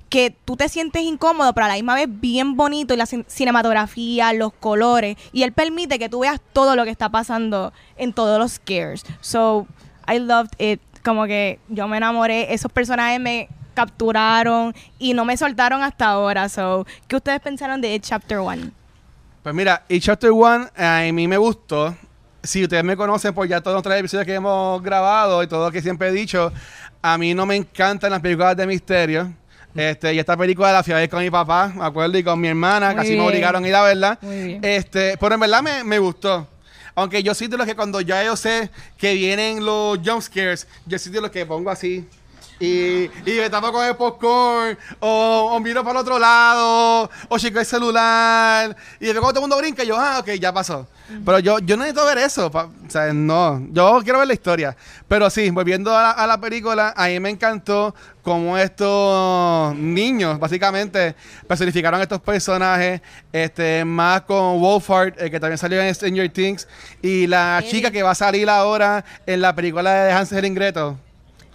que tú te sientes incómodo, pero a la misma vez bien bonito y la cin- cinematografía, los colores y él permite que tú veas todo lo que está pasando en todos los scares. So, I loved it. Como que yo me enamoré, esos personajes me capturaron y no me soltaron hasta ahora. So, ¿qué ustedes pensaron de It Chapter 1? Pues mira, y Chapter One a mí me gustó. Si ustedes me conocen por ya todos los tres episodios que hemos grabado y todo lo que siempre he dicho, a mí no me encantan las películas de misterio. Este, y esta película la fui a ver con mi papá, me acuerdo, y con mi hermana, Muy casi bien. me obligaron a ir a verla. Este, pero en verdad me, me gustó. Aunque yo soy de los que cuando ya yo sé que vienen los jump scares, yo soy de los que pongo así. Y, y me tapo con el popcorn, o, o miro para el otro lado, o chico el celular. Y después cuando todo el mundo brinca, yo, ah, ok, ya pasó. Pero yo, yo no necesito ver eso. pa- o sea, no. Yo quiero ver la historia. Pero sí, volviendo a la, a la película, a mí me encantó cómo estos niños, básicamente, personificaron a estos personajes. Este, más con Wolfhard, eh, que también salió en Stranger Things. Y la chica que va a salir ahora en la película de Hansel y Gretel.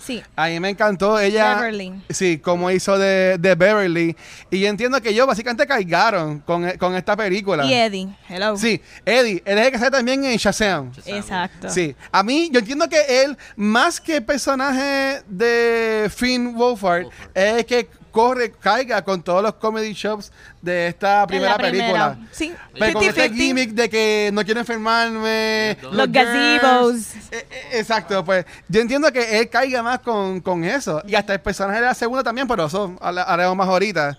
Sí. A mí me encantó ella. Beverly. Sí, como hizo de, de Beverly. Y yo entiendo que ellos básicamente cargaron con, con esta película. Y Eddie. Hello. Sí, Eddie, él es el que sale también en Shazam. Exacto. Sí, a mí yo entiendo que él, más que el personaje de Finn Wolfhard, Wolfhard. es el que corre, caiga con todos los comedy shops de esta primera la primera. película. Sí. Pero con este 50-50. gimmick de que no quiero enfermarme. Los Los gazebos. Eh, eh, exacto, pues yo entiendo que él caiga más con, con eso. Y hasta el personaje de la segunda también, pero eso haremos más ahorita.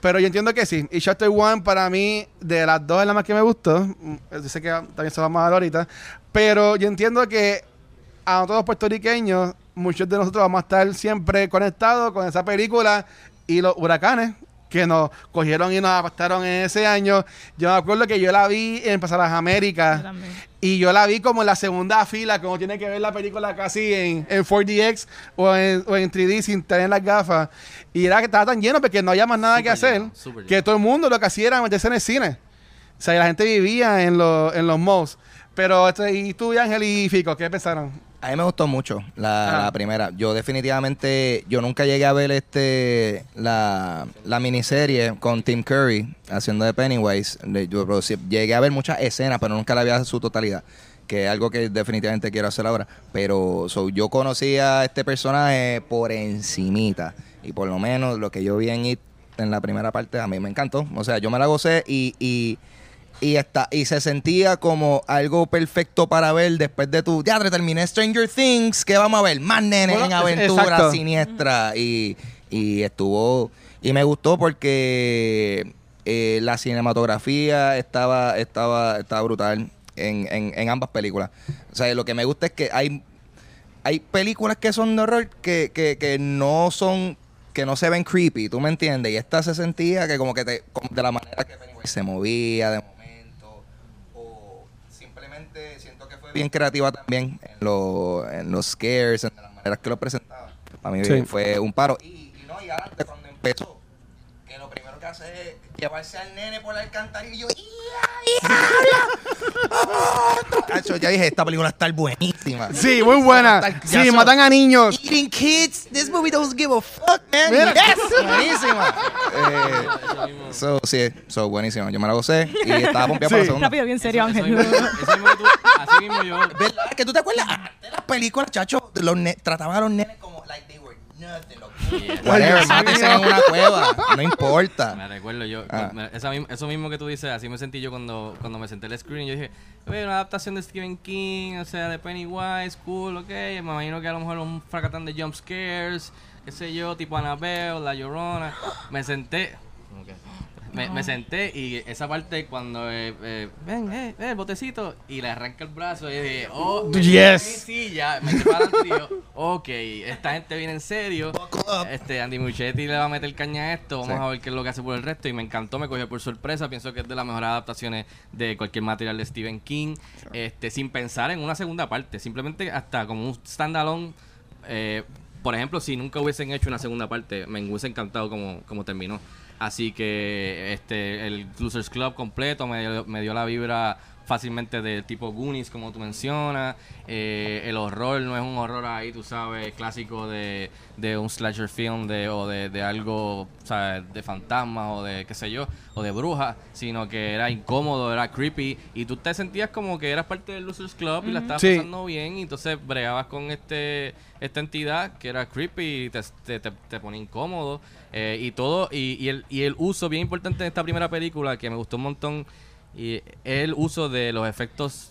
Pero yo entiendo que sí. Y Chapter One para mí, de las dos es la más que me gustó. Mm, Yo sé que también se va a hablar ahorita. Pero yo entiendo que a nosotros los puertorriqueños, muchos de nosotros vamos a estar siempre conectados con esa película y los huracanes que nos cogieron y nos apastaron en ese año. Yo me acuerdo que yo la vi en Pasar las Américas. Y yo la vi como en la segunda fila, como tiene que ver la película casi en, en 4DX o en, o en 3D sin tener las gafas. Y era que estaba tan lleno porque no había más nada que hacer. lleno, que lleno. todo el mundo lo que hacía era meterse en el cine. O sea, y la gente vivía en, los en los malls. Pero, este, y tú, Ángel y Fico, ¿qué pensaron? A mí me gustó mucho la, Ah. la primera. Yo definitivamente, yo nunca llegué a ver este la, la miniserie con Tim Curry haciendo de Pennywise. Yo llegué a ver muchas escenas, pero nunca la vi en su totalidad. Que es algo que definitivamente quiero hacer ahora. Pero so, yo conocí a este personaje por encimita. Y por lo menos lo que yo vi en It en la primera parte a mí me encantó. O sea, yo me la gocé y, y y está y se sentía como algo perfecto para ver después de tu ya terminé Stranger Things que vamos a ver más nenes Bueno, en aventura exacto. siniestra y, y estuvo y me gustó porque eh, la cinematografía estaba estaba estaba brutal en, en, en ambas películas o sea lo que me gusta es que hay hay películas que son de horror que, que, que no son que no se ven creepy, ¿tú me entiendes? Y esta se sentía que como que te, como de la manera que se movía de momento o simplemente siento que fue bien creativa también en, lo- en los scares, en las maneras que lo presentaba. Para mí Sí. fue un paro. Y, y no, y antes cuando empezó, que lo primero que hace es llevarse al nene por la alcantarilla y yo. [LAUGHS] Cacho, ya dije, esta película está buenísima. Sí, muy buena. Sí, matan a niños. Eating kids, this movie don't give a fuck, man. Mira. Yes, [LAUGHS] buenísima. Eh, so, sí, so, buenísima. Yo me la gocé y estaba pompeado Sí. para la segunda. Rápido, bien serio, Eso- eso Ángel. mismo- eso mismo que tú- así mismo yo. ¿Verdad? Que tú te acuerdas de las películas, chacho, los ne- trataban a los nenes como like they [LAUGHS] Whatever, en una cueva, no importa. Me recuerdo yo, Ah. me- esa misma- eso mismo que tú dices, así me sentí yo cuando, cuando me senté en el screen. Yo dije, "Oye, una adaptación de Stephen King, o sea, de Pennywise, cool, ok. Me imagino que a lo mejor un fracatán de jump scares, qué sé yo, tipo Annabelle, La Llorona. Me senté, como que- me, me senté y esa parte cuando, eh, eh, ven, eh, eh, el botecito, y le arranca el brazo y dije, oh, me Yes. mi silla, me para yo, ok, esta gente viene en serio. Este, Andy Muschietti le va a meter caña a esto. Vamos Sí. a ver qué es lo que hace por el resto. Y me encantó, me cogió por sorpresa. Pienso que es de las mejores adaptaciones de cualquier material de Stephen King. Este, sin pensar en una segunda parte. Simplemente hasta como un standalone. Eh, por ejemplo, si nunca hubiesen hecho una segunda parte, me hubiese encantado como, como terminó. Así que este el Losers Club completo me me dio la vibra fácilmente de tipo Goonies, como tú mencionas. Eh, el horror no es un horror ahí, tú sabes, clásico de, de un slasher film de, o de, de algo, ¿sabes? De fantasmas o de qué sé yo, o de brujas, sino que era incómodo, era creepy. Y tú te sentías como que eras parte del Losers Club y la estabas Sí. pasando bien. Y entonces bregabas con este esta entidad que era creepy y te, te, te, te ponía incómodo. Eh, y todo, y, y, el, y el uso bien importante de esta primera película que me gustó un montón, y es el uso de los efectos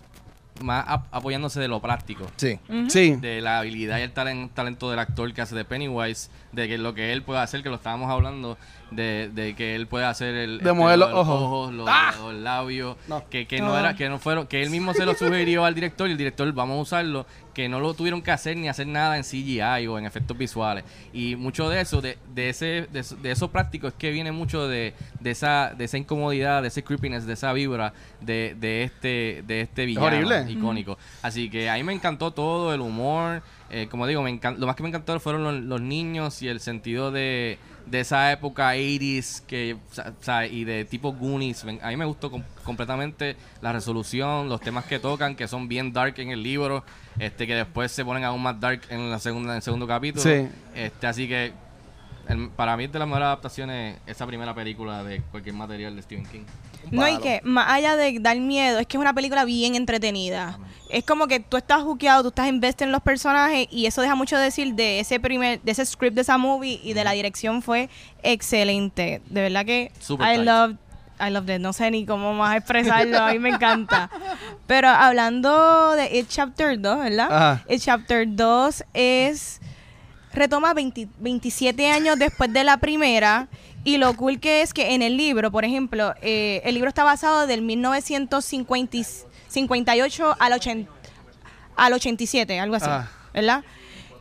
más ap- apoyándose de lo práctico. Sí. Sí. De la habilidad y el talen- talento del actor que hace de Pennywise, de que lo que él puede hacer, que lo estábamos hablando, de, de que él puede hacer el De mover lo los de ojos. los, los labios, No. que, que no era, que no fueron, que él mismo se lo sugirió al director y el director vamos a usarlo, que no lo tuvieron que hacer ni hacer nada en CGI o en efectos visuales. Y mucho de eso, de, de ese, de, de eso práctico es que viene mucho de, de esa, de esa incomodidad, de ese creepiness, de esa vibra de, de este, de este villano horrible. icónico. Así que a mí me encantó todo, el humor. eh, como digo, me lo más que me encantó fueron los, los niños y el sentido de, de esa época 80s que, y de tipo Goonies. A mí me gustó com- completamente la resolución, los temas que tocan, que son bien dark en el libro, este que después se ponen aún más dark en la segunda en el segundo capítulo. Sí. Este, así que el- para mí es de las mejores adaptaciones esa primera película de cualquier material de Stephen King. No, y que más allá de dar miedo, es que es una película bien entretenida. Es como que tú estás juqueado, tú estás invested en los personajes y eso deja mucho decir de ese primer, de ese script de esa movie y de la dirección fue excelente. De verdad que Super I love I love it. No sé ni cómo más expresarlo, a mí me encanta. [LAUGHS] Pero hablando de It Chapter 2, ¿verdad? Ajá. It Chapter 2 es retoma 20 27 años después de la primera. Y lo cool que es que en el libro, por ejemplo, eh, el libro está basado del 1958 al, 80 al 87, algo así, Ah. ¿verdad?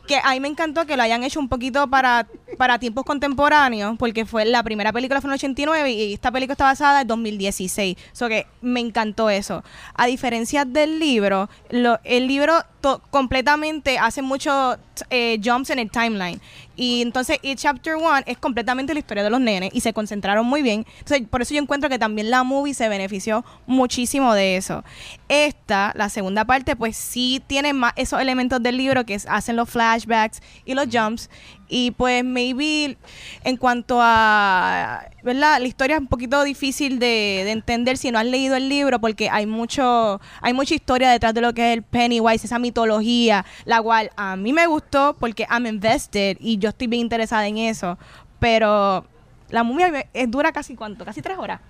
Que a mí me encantó que lo hayan hecho un poquito para, para tiempos contemporáneos, porque fue la primera película fue en el 89 y esta película está basada en 2016. So que me encantó eso. A diferencia del libro, lo- el libro to- completamente hace muchos eh, jumps en el timeline. Y entonces, It Chapter 1 es completamente la historia de los nenes y se concentraron muy bien. Entonces, por eso yo encuentro que también la movie se benefició muchísimo de eso. Esta, la segunda parte, pues sí tiene más esos elementos del libro que es- hacen los flashbacks y los jumps. Y pues maybe en cuanto a, ¿verdad? La historia es un poquito difícil de, de entender si no has leído el libro porque hay mucho, hay mucha historia detrás de lo que es el Pennywise, esa mitología, la cual a mí me gustó porque I'm invested y yo estoy bien interesada en eso. Pero la momia es dura casi cuánto, casi tres horas.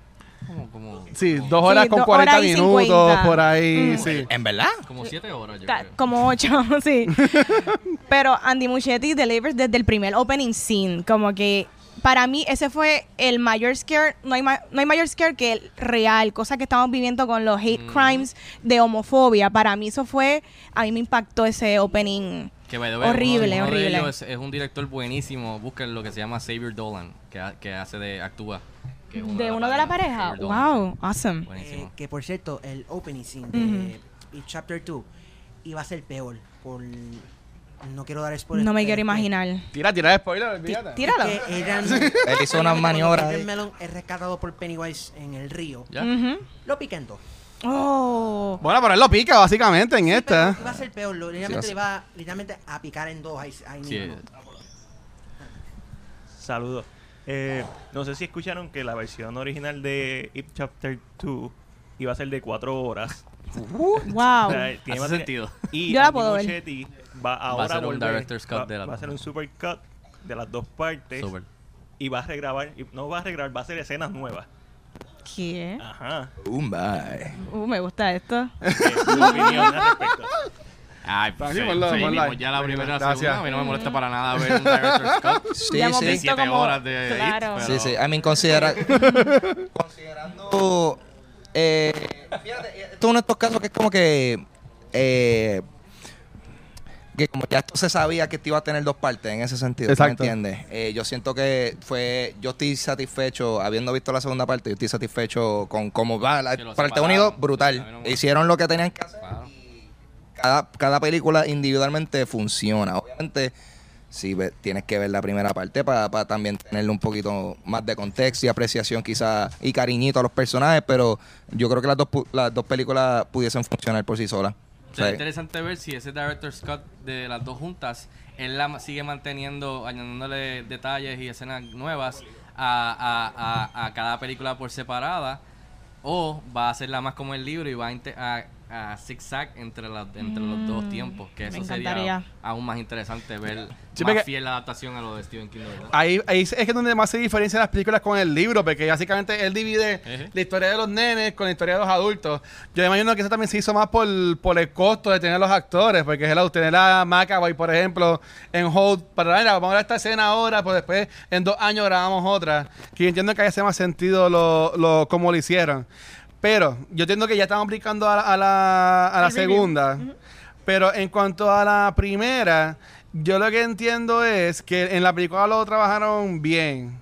Como, como, Sí, dos horas Sí, con dos 40 horas y minutos 50. por ahí, Mm. sí. ¿En verdad? como siete horas, yo creo. Como ocho, [LAUGHS] sí. [LAUGHS] Pero Andy Muschietti delivers desde el primer opening scene. Como que para mí ese fue el mayor scare. No hay, ma- no hay mayor scare que el real. Cosa que estamos viviendo con los hate Mm. crimes de homofobia. Para mí eso fue... A mí me impactó ese opening. Que, by the way, Horrible, uno- uno de horrible. ellos es, es un director buenísimo. Busquen lo que se llama Xavier Dolan, que, ha- que hace de actúa. Que es ¿De uno de la pareja? Wow, awesome. Buenísimo. Eh, que por cierto, el opening scene de Chapter 2 iba a ser peor por no quiero dar spoilers. No me quiero es que- imaginar. Tira, tira spoiler, Tí- olvídate. Tíralo. que Adrian- [LAUGHS] Él hizo unas maniobras ahí. Melon es rescatado por Pennywise en el río. ¿Ya? Ujú. Lo pica en dos. Oh. Bueno, pero él lo pica básicamente en Sí, esta. va a ser peor. Lo, literalmente Sí, le va literalmente a picar en dos ahí, ahí Sí, mismo. Saludos. Eh, no sé si escucharon que la versión original de It Chapter 2 iba a ser de 4 horas. [LAUGHS] Wow. O sea, tiene más- sentido. Y Yo la puedo ver. Va ahora ser un volver- director's cut va, de la- va a ser un super cut de las dos partes y va a regrabar, y no va a regrabar, va a hacer escenas nuevas. ¿Qué? Ajá. Uh, me gusta esto. Eh, tu opinión al respecto. [LAUGHS] Ay, pues, sí, sí, ponlo vimos ahí. ya la primera y la Gracias. segunda. A mí no me molesta para nada ver un [LAUGHS] director's cut. Sí, ya hemos sí. De visto siete como... horas de It, claro. pero- Sí, sí. I mean, considera, [LAUGHS] considerando. Eh, fíjate, esto es uno de estos casos que es como que. Eh, que como ya esto se sabía que esto iba a tener dos partes en ese sentido, ¿tú Exacto. ¿me entiendes? Eh, yo siento que fue, yo estoy satisfecho, habiendo visto la segunda parte, yo estoy satisfecho con cómo va. La, Que lo para el separaron. Unido, A mí brutal. no me- Hicieron lo que tenían que hacer. Claro. Cada, cada película individualmente funciona. Obviamente, sí, ve- tienes que ver la primera parte para también tenerle un poquito más de contexto y apreciación quizás y cariñito a los personajes, pero yo creo que las dos, las dos películas pudiesen funcionar por sí solas. O sea, Sería interesante ver si ese director's cut de las dos juntas, él la sigue manteniendo, añadiéndole detalles y escenas nuevas a, a, a, a cada película por separada, o va a hacerla más como el libro y va a, a, zigzag entre, la- entre los dos tiempos, que me eso sería aún más interesante ver Sí, más fiel la adaptación a lo de Stephen King. Ahí, ahí es que donde más se diferencian las películas con el libro, porque básicamente él divide la historia de los nenes con la historia de los adultos. Yo imagino que eso también se hizo más por, por el costo de tener los actores, porque hello, tener a McAvoy, por ejemplo, en Hold, para "Mira, vamos a ver esta escena ahora, pues después en dos años grabamos otra. Que yo entiendo que ahí hace más sentido lo, lo, cómo lo hicieron. Pero yo entiendo que ya estamos brincando a la, a la, a la El review. segunda. Pero en cuanto a la primera, yo lo que entiendo es que en la película lo trabajaron bien.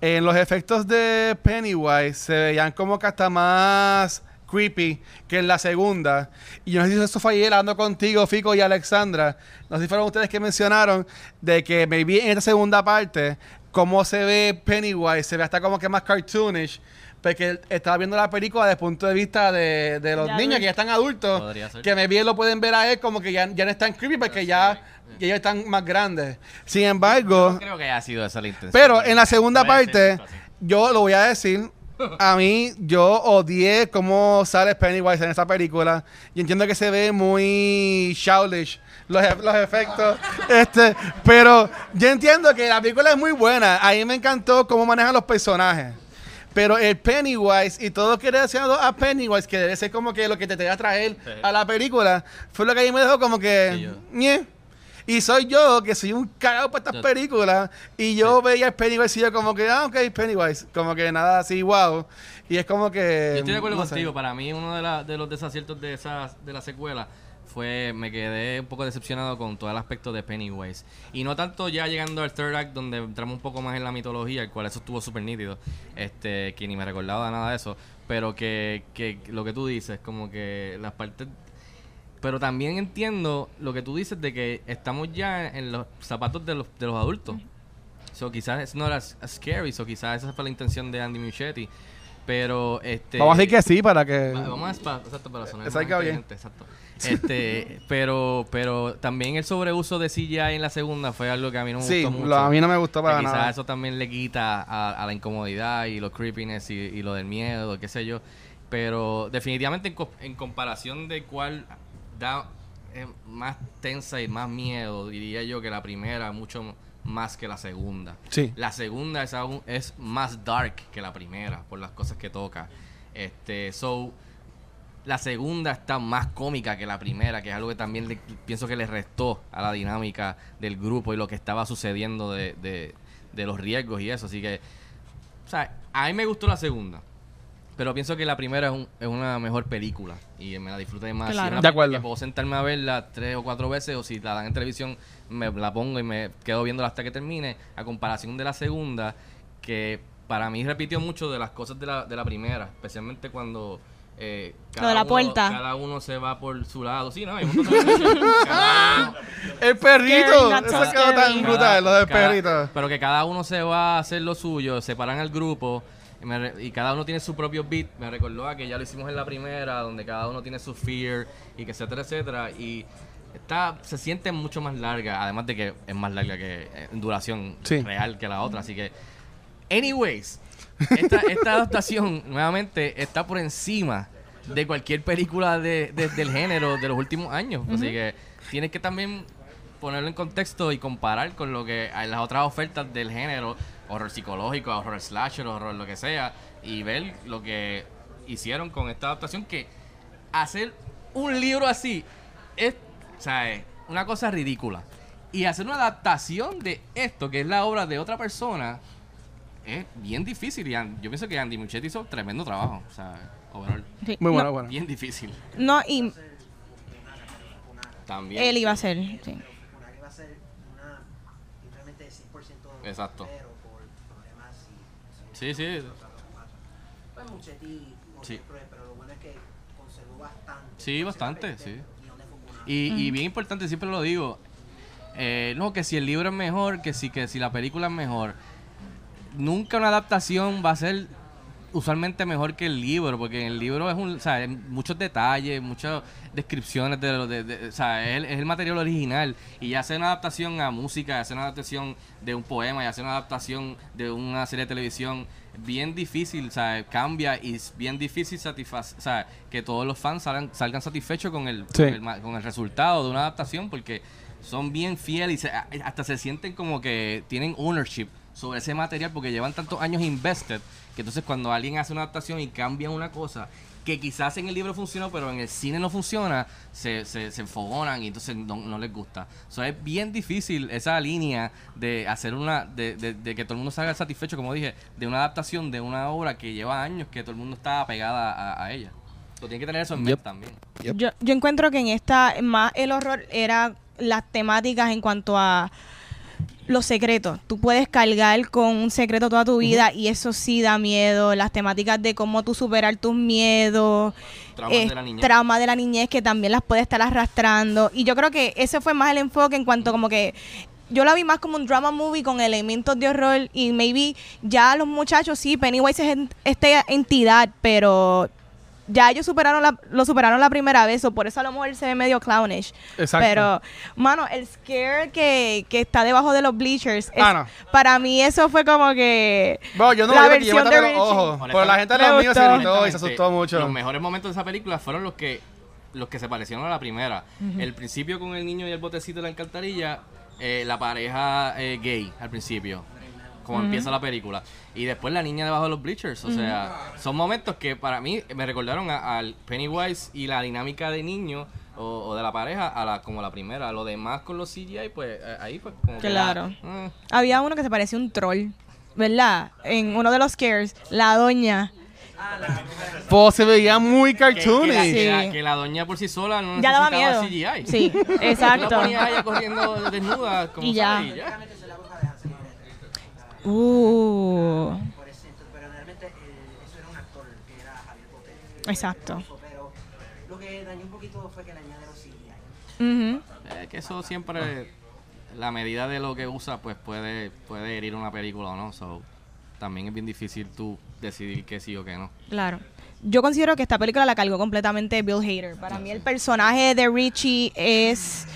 En los efectos de Pennywise se veían como que hasta más creepy que en la segunda. Y yo no sé si eso fue ayer hablando contigo, Fico y Alexandra. No sé si fueron ustedes que mencionaron de que maybe en esta segunda parte, cómo se ve Pennywise, se ve hasta como que más cartoonish. Porque estaba viendo la película desde el punto de vista de, de los niños que ya están adultos. Que maybe lo pueden ver a él como que ya, ya no están creepy porque ya, ya ellos están más grandes. Sin embargo, creo que haya sido esa la intención. pero en la segunda parte, yo lo voy a decir. [LAUGHS] A mí, yo odié cómo sale Pennywise en esa película. Y entiendo que se ve muy childish los, e- los efectos. [LAUGHS] este, pero yo entiendo que la película es muy buena. A mí me encantó cómo manejan los personajes. Pero el Pennywise y todo lo que relacionado a Pennywise, que debe ser como que lo que te te va a traer Sí. a la película, fue lo que a mí me dejó como que. Sí. Y soy yo, que soy un cagado para estas Yo- películas. Y yo veía el Pennywise y yo como que, ah, ok, Pennywise. Como que nada así, wow. Y es como que... Yo estoy de acuerdo no sé. contigo. Para mí, uno de, la- de los desaciertos de, esas, de la secuela fue. Me quedé un poco decepcionado con todo el aspecto de Pennywise. Y no tanto ya llegando al third act, donde entramos un poco más en la mitología, el cual eso estuvo súper nítido. Este, que ni me recordaba nada de eso. Pero que, que lo que tú dices, como que las partes. Pero también entiendo lo que tú dices de que estamos ya en los zapatos de los, de los adultos. So, quizás es no era scary, so quizás esa fue la intención de Andy Muschietti. Pero este Vamos a decir que sí para que... Va- Vamos a exacto, para sonar queda bien. exacto. Este, [LAUGHS] pero, pero también el sobreuso de CGI en la segunda fue algo que a mí no me Sí, gustó mucho. lo- a mí no me gustó para quizás nada. eso también le quita a, a la incomodidad y los creepiness y, y lo del miedo, qué sé yo. Pero definitivamente en, co- en comparación de cuál da eh, más tensa y más miedo, diría yo que la primera mucho más que la segunda. Sí. La segunda es aún es más dark que la primera por las cosas que toca. Este, so la segunda está más cómica que la primera, que es algo que también le- pienso que le restó a la dinámica del grupo y lo que estaba sucediendo de, de- de los riesgos y eso. Así que, o sea, a mí me gustó la segunda. Pero pienso que la primera es, un- es una mejor película y me la disfruté más. Claro. Si es una De acuerdo. que puedo sentarme a verla tres o cuatro veces o si la dan en televisión me la pongo y me quedo viéndola hasta que termine. A comparación de la segunda, que para mí repitió mucho de las cosas de la, de la primera, especialmente cuando eh, Lo de la uno- puerta. Cada uno se va por su lado. Sí, no, hay un montón de. [LAUGHS] Cada [LAUGHS] El perrito. Scary, Eso quedó tan brutal, lo del cada- perrito. Pero que cada uno se va a hacer lo suyo, separan al grupo me y cada uno tiene su propio beat. Me recordó a que ya lo hicimos en la primera, donde cada uno tiene su fear y que etcétera, etcétera. Y está, se siente mucho más larga, además de que es más larga que eh, en duración Sí. real que la otra. Así que, anyways, esta, esta adaptación nuevamente está por encima de cualquier película de, de- del género de los últimos años. Así que tienes que también ponerlo en contexto y comparar con lo que hay las otras ofertas del género, horror psicológico, horror slasher, horror lo que sea, y ver lo que hicieron con esta adaptación que hacer un libro así es, o sea, es una cosa ridícula. Y hacer una adaptación de esto, que es la obra de otra persona, es bien difícil. Y yo pienso que Andy Muchetti hizo tremendo trabajo. O sea, overall, Sí. Muy bueno, no, bueno. bien difícil. No, y También. él iba a ser, sí. Una que va a ser una simplemente 100% Exacto. pero por problemas y Sí, sí. pues Muchetti no Sí. pero lo bueno es que conservó bastante Sí, bastante, sí. Fukunaga. Y, y bien importante, siempre lo digo. eh, no, que si el libro es mejor, que si, que si la película es mejor. Nunca una adaptación va a ser usualmente mejor que el libro, porque en el libro es un, o sea, muchos detalles, muchas descripciones de lo de, de- o sea, es el, es el material original y ya sea una adaptación a música, ya sea una adaptación de un poema, ya sea una adaptación de una serie de televisión, bien difícil, o sea, cambia y es bien difícil satisfacer, o sea, que todos los fans salgan, salgan satisfechos con el, Sí. con el con el resultado de una adaptación porque son bien fieles y se- hasta se sienten como que tienen ownership sobre ese material porque llevan tantos años invested que entonces cuando alguien hace una adaptación y cambia una cosa que quizás en el libro funcionó pero en el cine no funciona se, se, se enfogonan y entonces no, no les gusta so, es bien difícil esa línea de hacer una de, de- de que todo el mundo salga satisfecho como dije de una adaptación de una obra que lleva años que todo el mundo está apegada a, a ella so, tiene que tener eso en mente Yep. también Yep. Yo, yo encuentro que en esta, más el horror era las temáticas en cuanto a los secretos. Tú puedes cargar con un secreto toda tu vida y eso sí da miedo. Las temáticas de cómo tú superar tus miedos. Traumas eh, de la niñez. traumas de la niñez que también las puedes estar arrastrando. Y yo creo que ese fue más el enfoque en cuanto como que yo la vi más como un drama movie con elementos de horror y maybe ya los muchachos sí, Pennywise es en- esta entidad, pero ya ellos superaron la, lo superaron la primera vez, o por eso a lo mejor se ve medio clownish. Exacto. Pero, mano, el scare que, que está debajo de los bleachers, es- Ah, no. para mí eso fue como que... Bueno, yo no la lo versión de los ojos. Pero la gente de los míos se gustó. gritó y se asustó mucho. Los mejores momentos de esa película fueron los que los que se parecieron a la primera. El principio con el niño y el botecito de la alcantarilla, eh, la pareja eh, gay al principio, como empieza la película. Y después la niña debajo de los bleachers. O sea, son momentos que para mí me recordaron a- al Pennywise y la dinámica de niño o, o de la pareja a la como la primera. Lo demás con los CGI, pues eh, ahí pues como que Claro. la- eh. Había uno que se parecía un troll, ¿verdad? En uno de los scares, la doña. Pues se veía muy Que, que la, cartoony. Sí. que la- que la doña por sí sola no Ya daba necesitaba miedo. CGI. Sí, [LAUGHS] la exacto. ponías a ella corriendo desnuda como Y ya. sale y ya. Uh, pero realmente eso era un actor que era Javier. Exacto. Pero lo que dañó un poquito fue que le añadieron CGI. que eso siempre, la medida de lo que usa, pues puede, puede herir una película o no. So, también es bien difícil tú decidir que sí o que no. Claro. Yo considero que esta película la cargó completamente Bill Hader. Para mí el personaje de Richie es,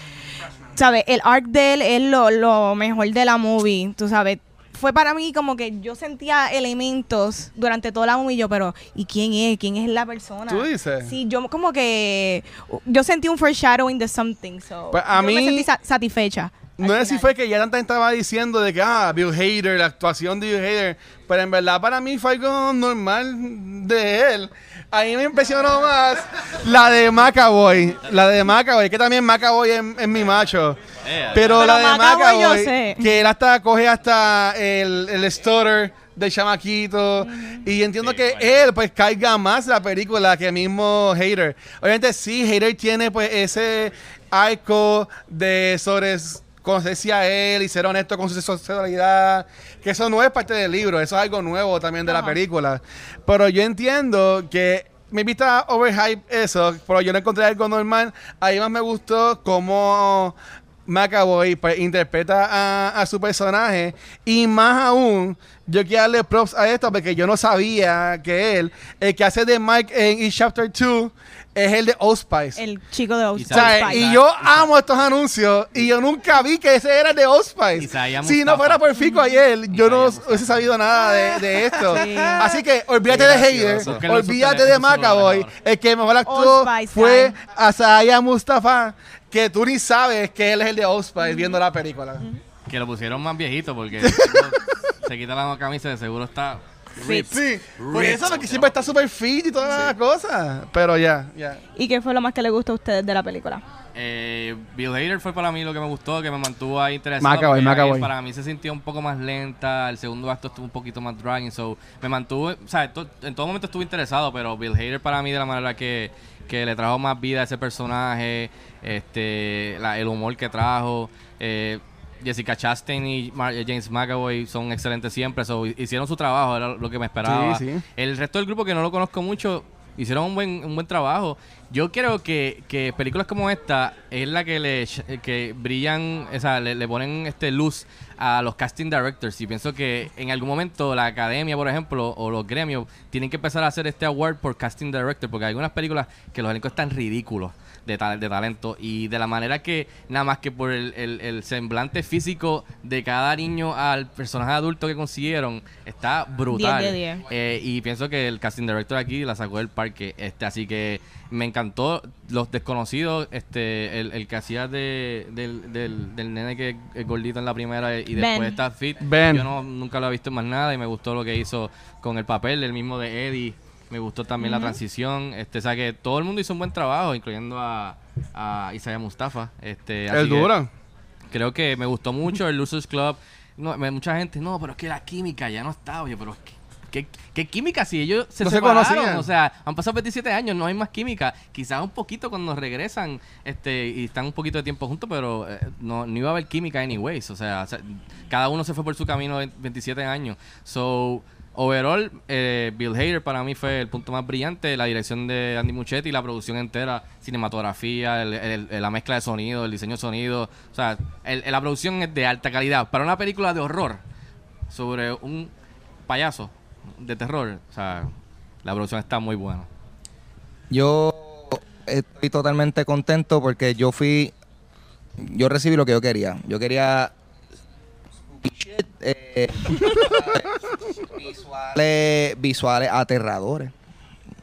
¿sabes? El arc de él es lo, lo mejor de la movie, tú sabes. Fue para mí como que yo sentía elementos durante toda la movie, yo, pero ¿y quién es? ¿Quién es la persona? ¿Tú dices? Sí, yo como que yo sentí un foreshadowing de something, so Pues a yo mí- me sentí sa- satisfecha. No sé si fue que ya tanta gente estaba diciendo de que, ah, Bill Hader, la actuación de Bill Hader. Pero en verdad para mí fue algo normal de él. A mí me impresionó más la de Macaboy. La de Macaboy, que también Macaboy es, es mi macho. Eh, Pero, Pero la de Macaboy yo Macaboy, sé. que él hasta coge hasta el, el stutter del chamaquito. Y entiendo Sí, que bueno. él pues caiga más la película que mismo Hater. Obviamente sí, Hater tiene pues ese arco de sobre conocerse a él y ser honesto con su sexualidad, que eso no es parte del libro, eso es algo nuevo también de la película. Pero yo entiendo que maybe está overhype eso, pero yo no encontré algo normal. Ahí más me gustó cómo McAvoy pues, interpreta a, a su personaje. Y más aún, yo quiero darle props a esto porque yo no sabía que él, el que hace de Mike en Each Chapter 2, es el de Old Spice. El chico de Old Y O sea, Spice. y yo amo estos anuncios y yo nunca vi que ese era el de Old Spice. Isaiah Si no fuera por Fico ayer, yo no hubiese sabido nada de, de [LAUGHS] esto. Sí. Así que olvídate de. Hater, olvídate de ahora. El que mejor actuó fue. Asaya Mustafa, que tú ni sabes que él es el de Old Spice viendo la película. Que lo pusieron más viejito porque [LAUGHS] se quita la camisa de seguro está ripped. Sí, por eso, porque siempre está súper fit y todas las cosas. Pero ya, ya. ¿Y qué fue lo más que le gustó a ustedes de la película? Eh, Bill Hader fue para mí lo que me gustó, que me mantuvo ahí interesado. Porque McAvoy. Para mí se sintió un poco más lenta, el segundo acto estuvo un poquito más dragging, so me mantuvo, o sea, to- en todo momento estuve interesado, pero Bill Hader para mí de la manera que, que le trajo más vida a ese personaje, este, la- el humor que trajo, eh, Jessica Chastain y Mar- eh, James McAvoy son excelentes siempre, so, hicieron su trabajo, era lo que me esperaba. Sí, sí. El resto del grupo que no lo conozco mucho hicieron un buen, un buen trabajo. Yo creo que, que películas como esta es la que le sh- que brillan, o sea, le, le ponen este luz a los casting directors y pienso que en algún momento la academia, por ejemplo, o los gremios tienen que empezar a hacer este award por casting director porque hay algunas películas que los elencos están ridículos de, tal- de talento y de la manera que nada más que por el, el- el semblante físico de cada niño al personaje adulto que consiguieron está brutal 10 de 10. Eh, y pienso que el casting director aquí la sacó del parque este así que me encantó los desconocidos este el, el que hacía de, del, del, del nene que es gordito en la primera y después Ben. está fit Ben. yo no, nunca lo he visto en más nada y me gustó lo que hizo con el papel el mismo de Eddie me gustó también la transición este o sea que todo el mundo hizo un buen trabajo incluyendo a, a Isaiah Mustafa este así El duro. creo que me gustó mucho el Losers Club. No, me- mucha gente, no, pero es que la química ya no está, oye, pero es que. ¿Qué, qué química si ellos se No se separaron? conocían. o sea, han pasado 27 años, no hay más química. Quizás un poquito cuando regresan este y están un poquito de tiempo juntos, pero eh, no, no iba a haber química anyways. O sea, o sea, cada uno se fue por su camino de 27 años. So, overall, eh, Bill Hader para mí fue el punto más brillante. La dirección de Andy Muchetti, la producción entera, cinematografía, el- la mezcla de sonido, el diseño de sonido. O sea, el- la producción es de alta calidad. Para una película de horror sobre un payaso de terror, o sea, la producción está muy buena. Yo estoy totalmente contento porque yo fui, yo recibí lo que yo quería. Yo quería eh, [LAUGHS] visuales, visuales aterradores.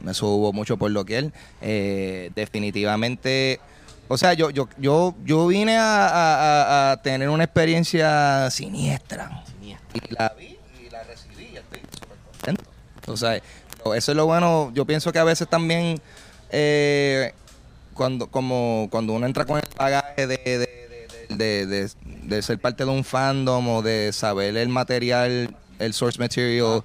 Me subo mucho por lo que él. Eh, definitivamente, o sea, yo, yo, yo, yo vine a, a- a- a tener una experiencia siniestra. Y la vi y la recibí y estoy súper contento. O sea, eso es lo bueno. Yo pienso que a veces también, eh, cuando, como, cuando uno entra con el bagaje de, de, de- de- de- ser parte de un fandom o de saber el material, el source material,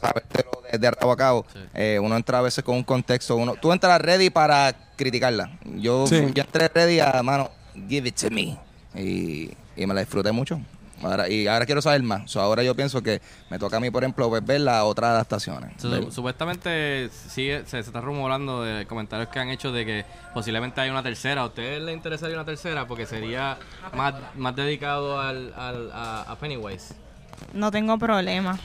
sabértelo de, de rabo a cabo, Sí. eh, uno entra a veces con un contexto. Uno, tú entras ready para criticarla. Yo, Sí. yo entré ready a, mano, give it to me. Y, y me la disfruté mucho. Ahora, y ahora quiero saber más. So, ahora yo pienso que me toca a mí, por ejemplo, ver las otras adaptaciones. Supuestamente sigue, se, se está rumorando de comentarios que han hecho de que posiblemente hay una tercera. ¿A ustedes les interesaría una tercera? Porque sería más, más dedicado al, al- a, a Pennywise. No tengo problema.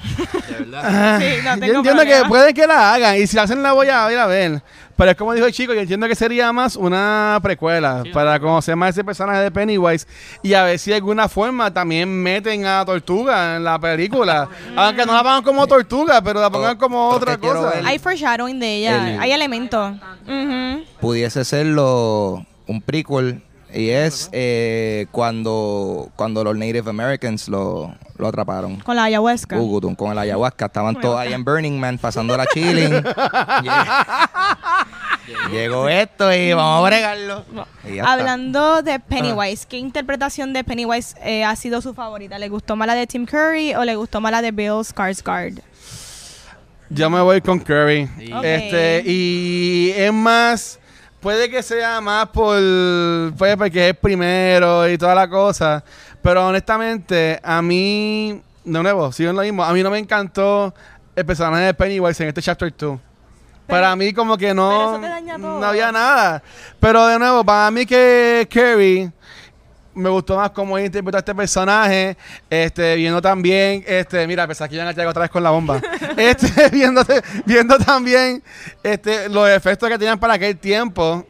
De verdad. [LAUGHS] Sí, no yo tengo entiendo que puede que la hagan y si la hacen la voy a ir a ver. Pero es como dijo el chico, yo entiendo que sería más una precuela Sí, para conocer más ese personaje de Pennywise y a ver si de alguna forma también meten a Tortuga en la película. [LAUGHS] Aunque no la pongan como Tortuga, pero la pongan como otra cosa. ver- Hay foreshadowing de ella. El- Hay elementos. Ujú. pudiese serlo un prequel y es eh, cuando cuando los Native Americans lo, lo atraparon. Con la ayahuasca. Ugutum, con el ayahuasca. Estaban todos ahí en Burning Man pasando la chilling. [LAUGHS] Lle- Llegó esto y vamos a bregarlo. Está. Hablando de Pennywise, ¿qué interpretación de Pennywise eh, ha sido su favorita? ¿Le gustó más la de Tim Curry o le gustó más la de Bill Skarsgård? Yo me voy con Curry. Sí. Este, y es más, puede que sea más por, pues, porque es primero y toda la cosa. Pero honestamente, a mí, de nuevo, sigo en lo mismo, a mí no me encantó el personaje de Pennywise en este Chapter 2. para mí como que no, Pero eso te daña todo. no había nada. Pero de nuevo, para mí que Carrie me gustó más cómo interpretó a este personaje, este, viendo también, este, mira, pensé que iban a llegar otra vez con la bomba, [LAUGHS] este, [LAUGHS] viendo, viendo también, este, los efectos que tenían para aquel tiempo,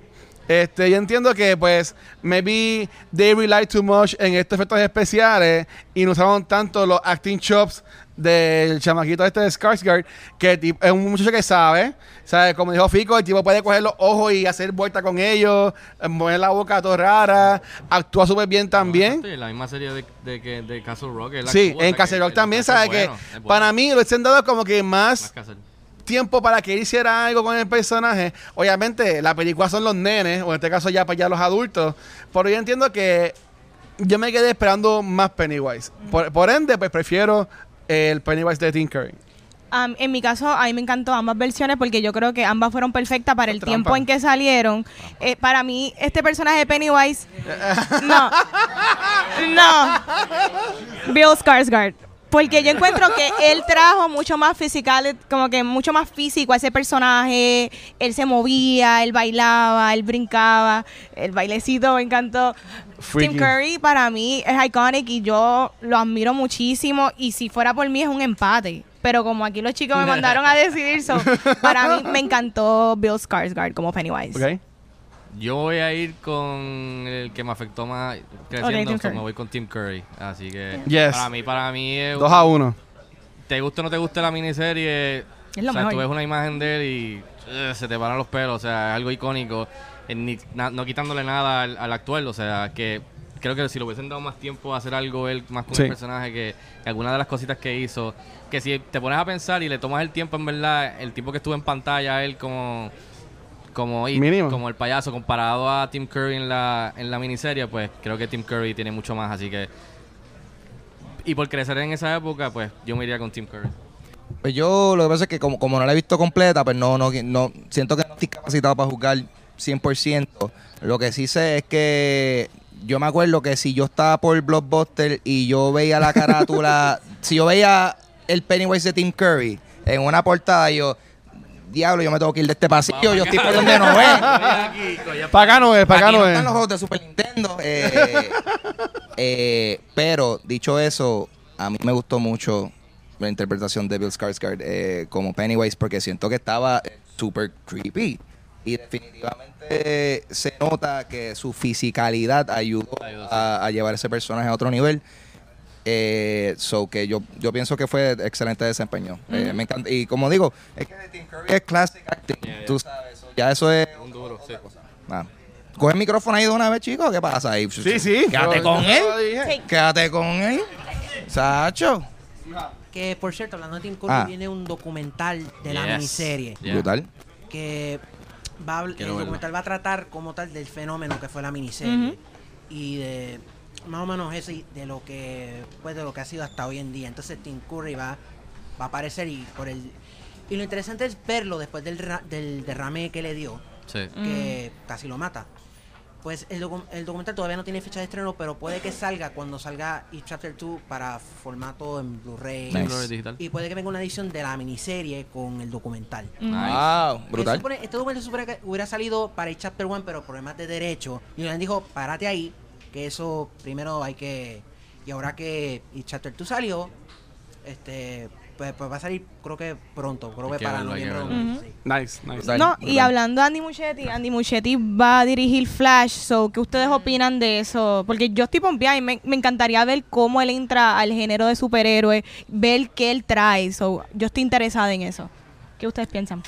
este, yo entiendo que, pues, maybe they rely too much en estos efectos especiales y no usaron tanto los acting chops del chamaquito este de Skarsgård, que el es un muchacho que sabe, sabe, como dijo Fico, el tipo puede coger los ojos y hacer vuelta con ellos, eh, mover la boca todo rara, actúa súper bien también. Sí, la misma serie de, de, que- de Castle Rock. Sí, en Castle Rock el también sabe que bueno, bueno. para mí lo han dado como que Más. Tiempo para que hiciera algo con el personaje. Obviamente, la película son los nenes, o en este caso ya para ya los adultos. Pero yo entiendo que yo me quedé esperando más Pennywise. Por, por ende, pues prefiero el Pennywise de Curry. Am, en mi caso, a mí me encantó ambas versiones porque yo creo que ambas fueron perfectas para el Trampa. tiempo en que salieron. Eh, para mí, este personaje de Pennywise. [LAUGHS] no. No. [LAUGHS] Bill Skarsgård. Porque yo encuentro que él trajo mucho más fiscal, como que mucho más físico a ese personaje. Él se movía, él bailaba, él brincaba. El bailecito me encantó. Freaky. Tim Curry para mí es iconic y yo lo admiro muchísimo. Y si fuera por mí es un empate. Pero como aquí los chicos me mandaron a decidir, so, para mí me encantó Bill Skarsgård como Pennywise. Yo voy a ir con el que me afectó más creciendo, Curry. me voy con Tim Curry. Así que Yes. para mí, para mí es 2 a 1. Eh, te guste o no te guste la miniserie, Es lo o sea, mejor. tú ves una imagen de él y eh, se te paran los pelos, o sea, es algo icónico, eh, ni- na- no quitándole nada al, al actual, o sea, que creo que si le hubiesen dado más tiempo a hacer algo él más con Sí. el personaje, que, que alguna de las cositas que hizo, que si te pones a pensar y le tomas el tiempo, en verdad, el tipo que estuvo en pantalla, él como como It, Mínimo. como el payaso comparado a Tim Curry en la en la miniserie, pues creo que Tim Curry tiene mucho más, así que y por crecer en esa época, pues yo me iría con Tim Curry. Pues yo lo que pasa es que como, como no la he visto completa, pues no, no, no siento que no estoy capacitado para jugar 100%. Lo que sí sé es que yo me acuerdo que si yo estaba por Blockbuster y yo veía la carátula, [LAUGHS] si yo veía el Pennywise de Tim Curry en una portada, yo, diablo, yo me tengo que ir de este pasillo, yo estoy por donde no es. [LAUGHS] Para acá no es, para acá no no es. están los juegos de Super Nintendo. eh, [LAUGHS] eh, pero, dicho eso, a mí me gustó mucho la interpretación de Bill Skarsgård eh, como Pennywise porque siento que estaba eh, super creepy. Y definitivamente eh, se nota que su fisicalidad ayudó a, a llevar ese personaje a otro nivel. Eh, so que yo, yo pienso que fue excelente desempeño. Eh, me encanta. Y como digo, es que de Tim Curry es classic acting. Yeah, yeah. Tú sabes, so ya eso es Un duro, sí. Coge el micrófono ahí de una vez, chico. ¿Qué pasa ahí? Sí, sí. Quédate con él. Quédate con él. Sacho. Que por cierto, hablando de Tim Curry, Ah. viene un documental de la Yes. miniserie. Yeah. Brutal. que va el verlo. documental va a tratar como tal del fenómeno que fue la miniserie Ujú. y de más o menos eso de lo que pues de lo que ha sido hasta hoy en día entonces Tim Curry va, va a aparecer y por el y lo interesante es verlo después del, ra- del derrame que le dio Sí. que casi lo mata pues el, docu- el documental todavía no tiene fecha de estreno pero puede que salga cuando salga It Chapter 2 para formato en Blu-ray Nice. Y puede que venga una edición de la miniserie con el documental Nice. Wow, brutal. supone- este que hubiera salido para el Chapter 1, pero problemas de derecho. Y Nolan dijo, párate ahí, que eso primero hay que... Y ahora que el Chapter 2 salió, este pues, pues va a salir creo que pronto, creo Hay que que para noviembre. sí. Nice, nice. No, y hablando de Andy Muschietti, Andy Muschietti va a dirigir Flash, so, ¿qué ustedes opinan de eso? Porque yo estoy pompeada y me, me encantaría ver cómo él entra al género de superhéroe, ver qué él trae, so, yo estoy interesada en eso. ¿Qué ustedes piensan?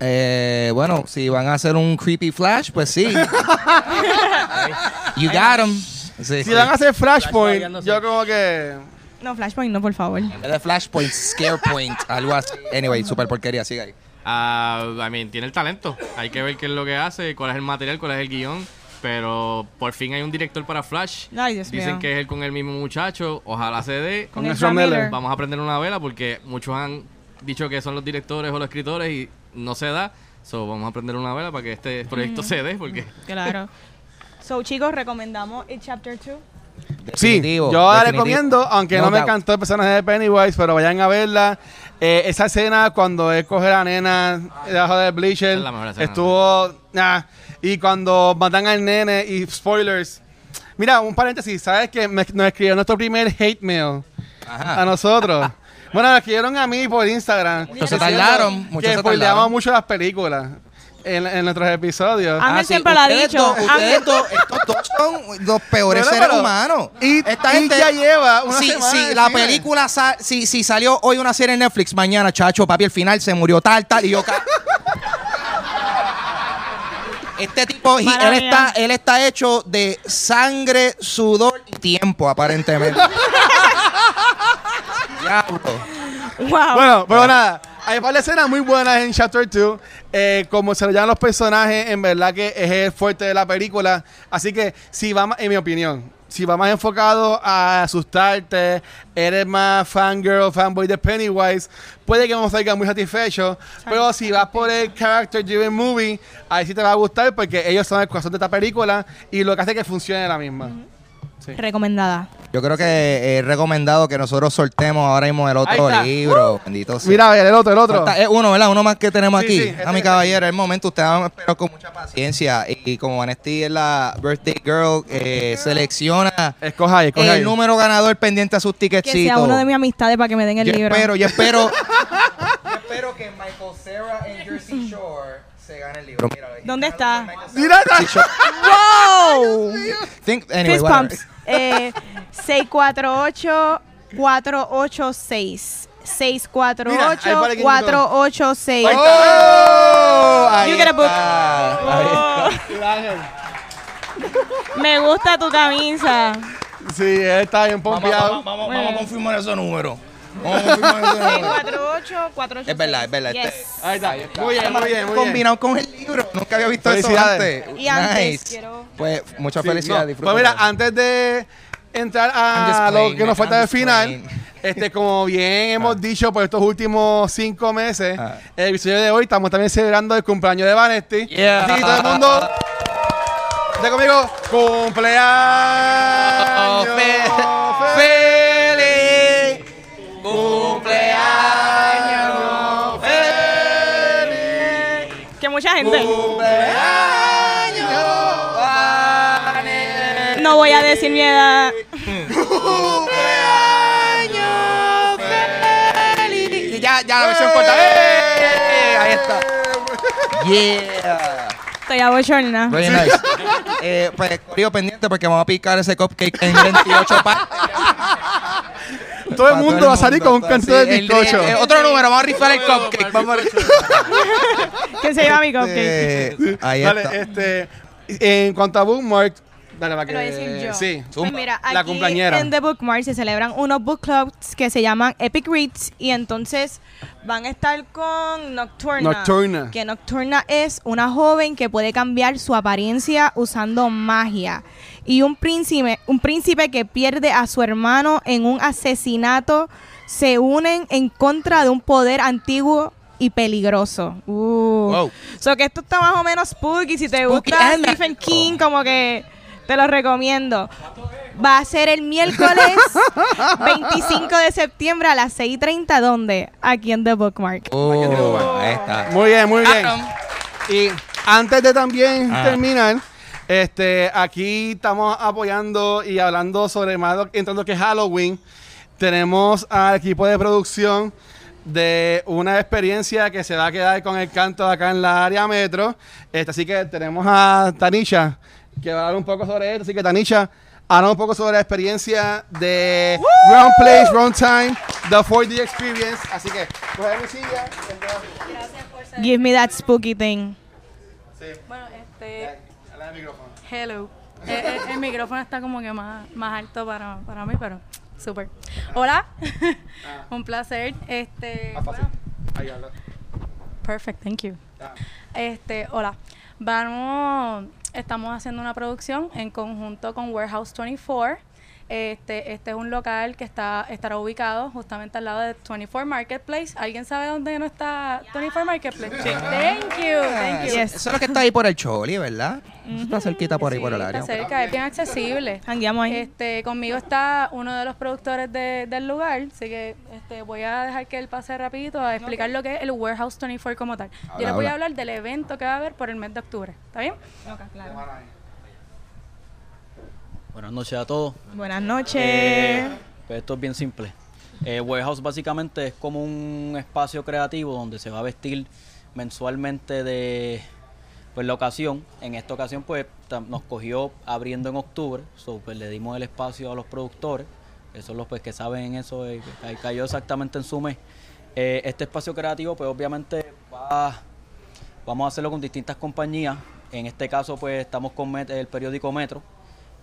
Eh, bueno, si van a hacer un creepy flash, pues sí. [LAUGHS] you got him. Sí, Si van a hacer Flashpoint, bailando, yo como que... No, Flashpoint no, por favor. En vez de Flashpoint, Scarepoint, algo así. Anyway, super porquería, sigue ahí. Ah, I mean, tiene el talento. Hay que ver qué es lo que hace, cuál es el material, cuál es el guion. Pero por fin hay un director para Flash. Ay, Dios Dicen mío. que es él con el mismo muchacho. Ojalá se dé. Con el Ezra Miller. Miller. Vamos a aprender una vela porque muchos han dicho que son los directores o los escritores y no se da. So, vamos a aprender una vela para que este proyecto se dé porque [LAUGHS] Claro. So, chicos, recomendamos It Chapter 2. Sí, yo la recomiendo, aunque no, No me encantó el personaje de Pennywise, pero vayan a verla. Eh, esa escena cuando él coge a la nena debajo del bleacher es la mejor escena. estuvo. nah. Y cuando matan al nene y spoilers. Mira, un paréntesis, ¿sabes que me- nos escribió nuestro primer hate mail Ajá. a nosotros? [LAUGHS] bueno, nos escribieron a mí por Instagram. Diciendo tardaron, muchos Que se spoileamos tardaron. mucho las películas en, en nuestros episodios. Ángel Ah, sí, siempre lo ha ustedes dicho. dos- Ángel- ustedes dos- estos dos son los peores Bueno, seres pero- humanos. Y, Esta y gente- ya lleva una si, semana si de la cine. película sa- si, si salió hoy una serie en Netflix, mañana, chacho, papi, al final se murió tal, tal, y yo ca- [LAUGHS] Este tipo, y él está, él está hecho de sangre, sudor y tiempo, aparentemente. [LAUGHS] Wow. Bueno, pero nada, hay varias escenas muy buenas en Chapter 2. Eh, como se le llaman los personajes, en verdad que es el fuerte de la película. Así que, si va más, en mi opinión, si va más enfocado a asustarte, eres más fangirl, fanboy de Pennywise, puede que no salga muy satisfecho. Pero si vas por el character driven movie, ahí sí te va a gustar porque ellos son el corazón de esta película y lo que hace que funcione la misma. Sí. Recomendada. Yo creo que es recomendado que nosotros soltemos ahora mismo el Ahí otro está. libro. Bendito sea. Mira, a ver, el otro, el otro. Falta- es uno, ¿verdad? Uno más que tenemos Sí, aquí. sí, este a mi está caballero, es el momento. Ustedes van a esperar con mucha paciencia. Y, como Vanesti es la birthday girl, eh, selecciona Escoja ahí, escoja el ahí. número ganador pendiente a sus Que ticketcitos. sea uno de mis amistades para que me den el yo libro. espero, yo espero. [LAUGHS] yo espero que Michael Cera en Jersey Shore se gane el libro. Mira, ¿Dónde está? Mira, ¡Wow! Think, anyway, Fist pumps. Eh, 648-486. Mira, ahí para el 648-486. ¡Oh! You get a book. Oh, [LAUGHS] me gusta tu camisa. Sí, está bien Vamos, pompeado. vamos, vamos, vamos. Vamos a confirmar esos números. 648-486. Es verdad, es verdad. Yes. Ahí está. Muy bien, muy bien, muy bien. combinado con el libro. Nunca había visto eso antes. Y antes, nice. quiero- Pues mucha Sí, felicidad. no. Pues mira, antes de entrar a lo que nos falta just final, este, como bien [LAUGHS] hemos dicho por estos últimos cinco meses, Ah. el episodio de hoy estamos también celebrando el cumpleaños de Vanesti. Yeah. Así que todo el mundo, [LAUGHS] de conmigo, cumpleaños Oh, voy a decir mi edad. Cumpleaños feliz. Y ya, ya la versión corta. ¡Eh! Ahí está. Yeah. Estoy abochorna. Very nice. [LAUGHS] eh, pues, Corillo pendiente porque vamos a picar ese cupcake en 28 partes. Todo el mundo va a salir con un Sí, cantito de bizcocho. el- otro número, vamos a rifar el cupcake. Vamos a Que se lleva mi cupcake. Eh, ahí Dale, está. este, en cuanto a Bookmark, dale para que... Quiero decir yo. Sí. Pues mira, La aquí cumpleañera. en The Bookmark se celebran unos book clubs que se llaman Epic Reads y entonces van a estar con Nocturna. Nocturna. Que Nocturna es una joven que puede cambiar su apariencia usando magia. Y un príncipe, un príncipe que pierde a su hermano en un asesinato se unen en contra de un poder antiguo y peligroso. Uh. Wow. So que esto está más o menos spooky. Si te Spooky gusta and Stephen King, como que te lo recomiendo. Va a ser el miércoles [LAUGHS] 25 de septiembre a las 6.30. ¿Dónde? Aquí en The Bookmark. Oh, ahí está. Muy bien, muy bien. Y antes de también Ah. terminar, este, aquí estamos apoyando y hablando sobre más lo- entrando que es Halloween. Tenemos al equipo de producción de una experiencia que se va a quedar con el canto acá en la área metro. Este, así que tenemos a Tanisha que va a hablar un poco sobre esto. Así que Tanisha, habla un poco sobre la experiencia de Round Place, Round Time, The 4D Experience. Así que, coge mi silla. Give me that spooky thing. Bueno, este, Dale el micrófono. hello. Eh, eh, el micrófono está como que más, más alto para, para mí, pero súper. Hola, [LAUGHS] un placer. Este, fácil. bueno, Ahí habla. perfect, thank you. Ah. Este, hola. Vamos, estamos haciendo una producción en conjunto con Warehouse 24 Este, este es un local que está estará ubicado justamente al lado de 24 Marketplace. ¿Alguien sabe dónde no está 24 Marketplace? Thank you, thank you. Yes. Eso es lo que está ahí por el Choli, ¿verdad? Está cerquita por ahí, por el Sí, área. Está cerca, es bien accesible. Jangueamos ahí. Este, conmigo está uno de los productores de- del lugar, así que este, voy a dejar que él pase rapidito a explicar lo que es el Warehouse 24 como tal. Yo les voy habla. a hablar del evento que va a haber por el mes de octubre. ¿Está bien? Buenas noches a todos. Buenas noches. Eh, pues esto es bien simple. Eh, Warehouse básicamente es como un espacio creativo donde se va a vestir mensualmente de pues, la ocasión. En esta ocasión pues nos cogió abriendo en octubre, so, pues, le dimos el espacio a los productores, que son los pues, que saben en eso, eh, que cayó exactamente en su mes. Eh, este espacio creativo pues obviamente va Vamos a hacerlo con distintas compañías. En este caso, pues estamos con el periódico Metro.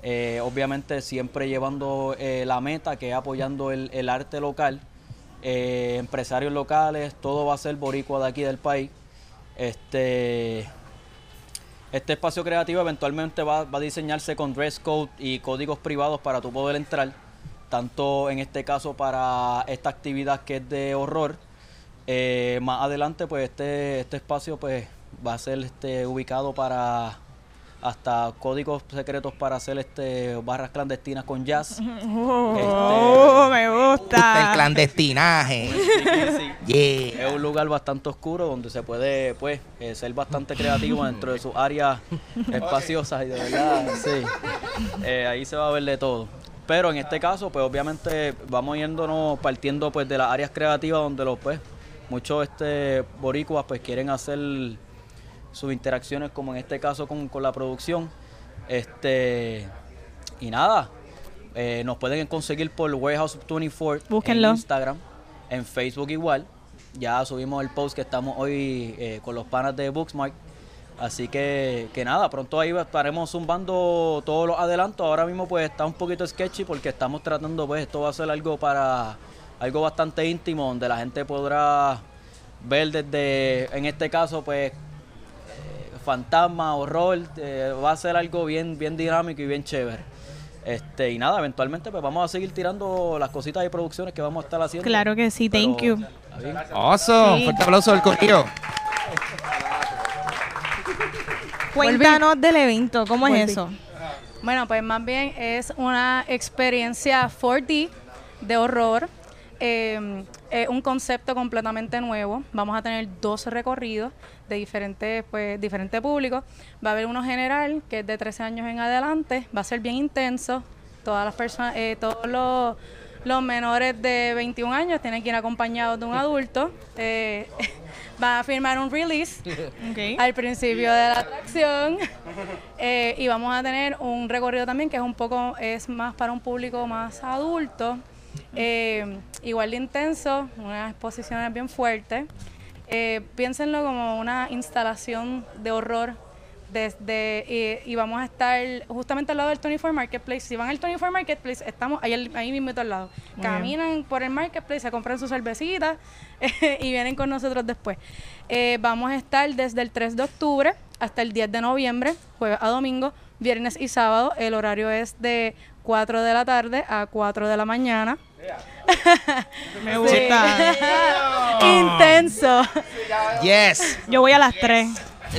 Eh, obviamente siempre llevando eh, la meta, que es apoyando el, el arte local. Eh, empresarios locales, todo va a ser boricua de aquí del país. Este, este espacio creativo eventualmente va, va a diseñarse con dress code y códigos privados para tú poder entrar, tanto en este caso para esta actividad que es de horror. Más adelante, pues este, este espacio pues va a ser este, ubicado para hasta códigos secretos para hacer este barras clandestinas con jazz. [LAUGHS] Oh, me Gusta el clandestinaje. [LAUGHS] Yeah. Es un lugar bastante oscuro donde se puede pues eh, ser bastante creativo dentro de sus áreas [LAUGHS] espaciosas y de verdad, sí. Eh, ahí se va a ver de todo. Pero en este caso, pues obviamente vamos yéndonos partiendo pues de las áreas creativas donde los pues muchos este boricuas pues quieren hacer sus interacciones como en este caso con, con la producción. Este y nada, eh, nos pueden conseguir por Warehouse 24 Búsquenlo. en Instagram, en Facebook igual. Ya subimos el post que estamos hoy eh, con los panas de Booksmart. Así que, que nada, pronto ahí estaremos zumbando todos los adelantos. Ahora mismo pues está un poquito sketchy porque estamos tratando, pues esto va a ser algo para algo bastante íntimo donde la gente podrá ver desde, en este caso pues fantasma, horror, eh, va a ser algo bien, bien dinámico y bien chévere. Este, y nada, eventualmente pues vamos a seguir tirando las cositas y producciones que vamos a estar haciendo. Claro que sí, thank Pero, you. Awesome. Sí. Fuerte aplauso del corrido. Cuéntanos del evento, ¿cómo es eso? Bueno, pues más bien es una experiencia 4D de horror. Eh, es un concepto completamente nuevo. Vamos a tener dos recorridos de diferentes, pues, diferentes públicos. Va a haber uno general que es de 13 años en adelante. Va a ser bien intenso. Todas las personas, eh, todos los, los menores de 21 años tienen que ir acompañados de un adulto. Eh, [LAUGHS] van a firmar un release [LAUGHS] al principio de la atracción. Eh, y vamos a tener un recorrido también que es un poco, es más para un público más adulto. Eh, igual de intenso, unas exposiciones bien fuertes. Eh, piénsenlo como una instalación de horror desde y, y vamos a estar justamente al lado del 24 Marketplace. Si van al 24 Marketplace, estamos ahí, ahí mismo al lado. Muy bien. Caminan por el Marketplace, se compran sus cervecitas [LAUGHS] y vienen con nosotros después. Eh, vamos a estar desde el 3 de octubre hasta el 10 de noviembre, jueves a domingo, viernes y sábado. El horario es de 4 de la tarde a 4 de la mañana. [LAUGHS] Me gusta. [LAUGHS] Intenso. Yes. Yo voy a las 3.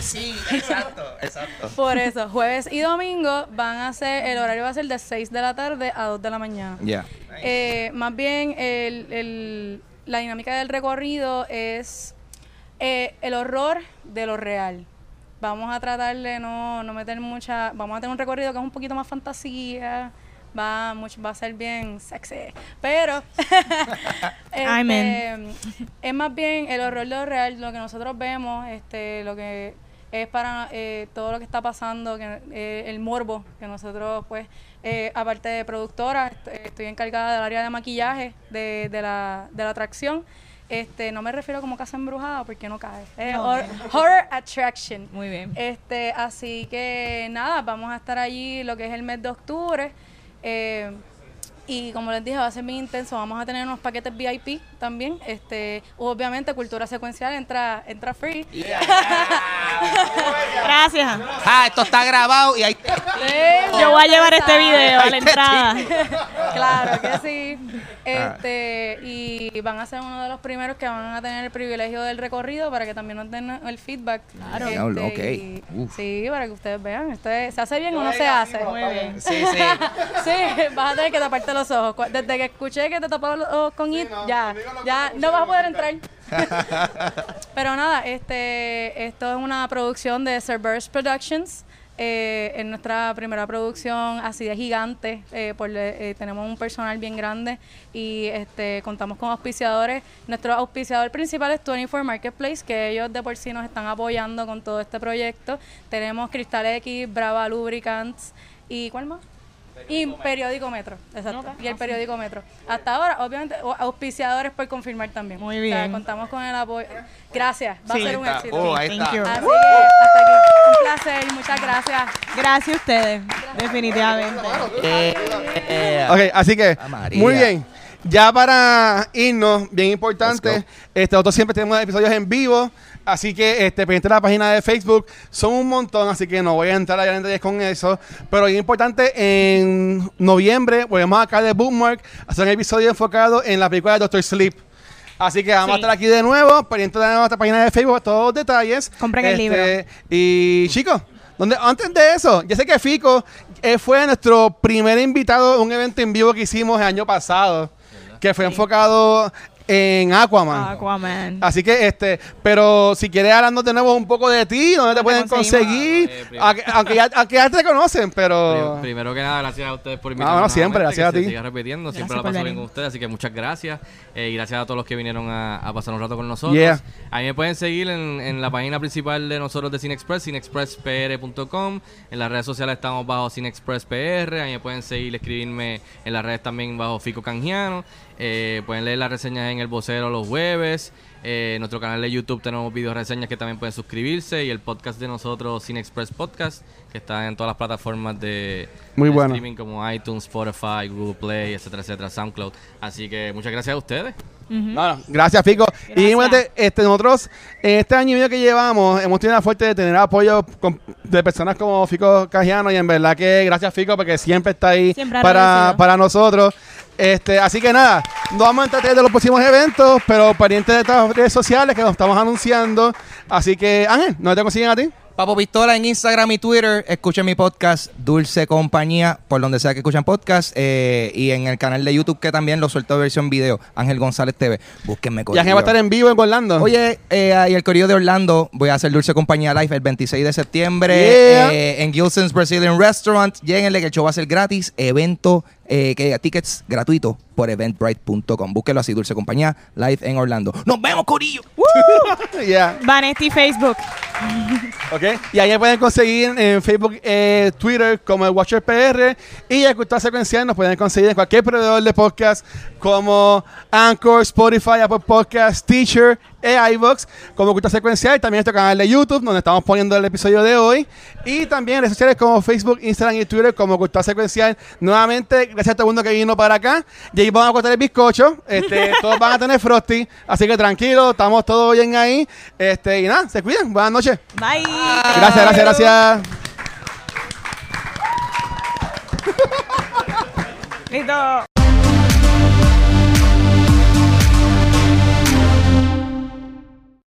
Sí, exacto, exacto. Por eso, jueves y domingo van a ser, el horario va a ser de 6 de la tarde a 2 de la mañana. Ya. Eh, más bien, el- el- la dinámica del recorrido es eh, el horror de lo real. Vamos a tratar de no, no meter mucha... Vamos a tener un recorrido que es un poquito más fantasía. Va, mucho, va a ser bien sexy. Pero... [LAUGHS] este, es más bien el horror de lo real, lo que nosotros vemos, este, lo que es para eh, todo lo que está pasando, que, eh, el morbo que nosotros, pues, eh, aparte de productora, est- estoy encargada del área de maquillaje de, de la, de la atracción. Este, no me refiero como casa embrujada porque no cae. Es hor- horror attraction. Muy bien. Este, así que nada, vamos a estar allí lo que es el mes de octubre. Eh, y como les dije, va a ser bien intenso. Vamos a tener unos paquetes VIP también. Este, obviamente, cultura secuencial entra, entra free. [LAUGHS] Gracias. Ah, esto está grabado y ahí. Yo voy a llevar este video a la entrada. [LAUGHS] Claro que sí. Este, y van a ser uno de los primeros que van a tener el privilegio del recorrido para que también nos den el feedback. Claro. Diablo, ok. Sí, para que ustedes vean. Esto es- ¿Se hace bien o no se hace? Muy bien. Sí, sí. [LAUGHS] Sí, vas a tener que taparte los ojos. Desde que escuché que te tapaba los ojos con IT, ya, ya no vas a poder entrar. Pero nada, este, esto es una producción de Cerberus Productions. Eh, es nuestra primera producción así de gigante. eh, por eh, tenemos un personal bien grande y este, contamos con auspiciadores. Nuestro auspiciador principal es 24 Marketplace, que ellos de por sí nos están apoyando con todo este proyecto. Tenemos Cristal X, Brava Lubricants y ¿cuál más? Y periódico Metro, exacto. Y el periódico Metro. Hasta ahora, obviamente, auspiciadores por confirmar también. Muy O sea, bien. contamos con el apoyo. Gracias, va Sí. a ser un éxito. Oh, ahí Thank está. you. Así que hasta aquí. Un placer, muchas gracias. Gracias a ustedes, definitivamente. Ok, así que, Ah, muy bien. Ya para irnos, bien importante, este, nosotros siempre tenemos episodios en vivo, así que este, pendiente de la página de Facebook, son un montón, así que no voy a entrar allá en detalles con eso, pero bien importante, en noviembre volvemos acá de Bookmark a hacer un episodio enfocado en la película de Doctor Sleep. Así que vamos a estar aquí de nuevo, pendiente de nuestra página de Facebook, todos los detalles. Compren el libro. Y chicos, donde, antes de eso, yo sé que Fico eh, fue nuestro primer invitado a un evento en vivo que hicimos el año pasado, que fue enfocado en Aquaman. Aquaman. Así que, este, pero si quieres hablarnos de nuevo un poco de ti, ¿dónde te pueden conseguir? Eh, primero- aunque, aunque ya, aunque ya te conocen, pero... Prim- Primero que nada, gracias a ustedes por Ah, invitarme. bueno, siempre, gracias a ti. siga repitiendo, siempre la paso bien con ustedes, así que muchas gracias. Eh, y gracias a todos los que vinieron a, a pasar un rato con nosotros. Yeah. A mí me pueden seguir en, en la página principal de nosotros de CineExpress, cinexpresspr.com. En las redes sociales estamos bajo CineExpressPR. A mí me pueden seguir, escribirme en las redes también bajo Fico Canjiano. Eh, pueden leer las reseñas en El Vocero los jueves. Eh, en nuestro canal de YouTube tenemos video reseñas que también pueden suscribirse. Y el podcast de nosotros, Cine Express Podcast, que está en todas las plataformas de, Muy de bueno. streaming como iTunes, Spotify, Google Play, etcétera, etcétera, SoundCloud. Así que muchas gracias a ustedes. No, no, gracias, Fico. Y este, nosotros, en este año y medio que llevamos, hemos tenido la suerte de tener apoyo con- de personas como Fico Cajiano. Y en verdad que gracias, Fico, porque siempre está ahí Siempre para, agradecido. para nosotros. Este, así que nada, no vamos a entrar de los próximos eventos, pero pendientes de estas redes sociales que nos estamos anunciando. Así que, Ángel, ¿dónde te consiguen a ti? Papo Pistola en Instagram y Twitter. Escuchen mi podcast Dulce Compañía, por donde sea que escuchan podcast. eh, y en el canal de YouTube que también lo suelto versión video. Ángel González TV. Búsquenme Y Ángel va a estar en vivo en Orlando. Oye, eh, y el Correo de Orlando, voy a hacer Dulce Compañía Live el 26 de septiembre Yeah. eh, en Gilson's Brazilian Restaurant. Lléguenle que el show va a ser gratis. Evento, eh, que tickets gratuitos por eventbrite.com. Búsquelo así, Dulce Compañía Live en Orlando. ¡Nos vemos, Corillo! [LAUGHS] [LAUGHS] Ya. Vanetti Facebook. [LAUGHS] ¿Ok? Y ahí pueden conseguir en Facebook, eh, Twitter como el Watcher PR y el Cultura Secuencial nos pueden conseguir en cualquier proveedor de podcast como Anchor, Spotify, Apple Podcast, Teacher e iVoox como Cultura Secuencial. También nuestro canal de YouTube donde estamos poniendo el episodio de hoy y también en redes sociales como Facebook, Instagram y Twitter como Cultura Secuencial. Nuevamente, gracias a todo el mundo que vino para acá. Y ahí vamos a cortar el bizcocho. Este, [LAUGHS] todos van a tener Frosty, así que tranquilos, estamos todos bien ahí. Este, y nada, se cuidan. Buenas noches. Bye. Gracias, gracias, gracias. Listo.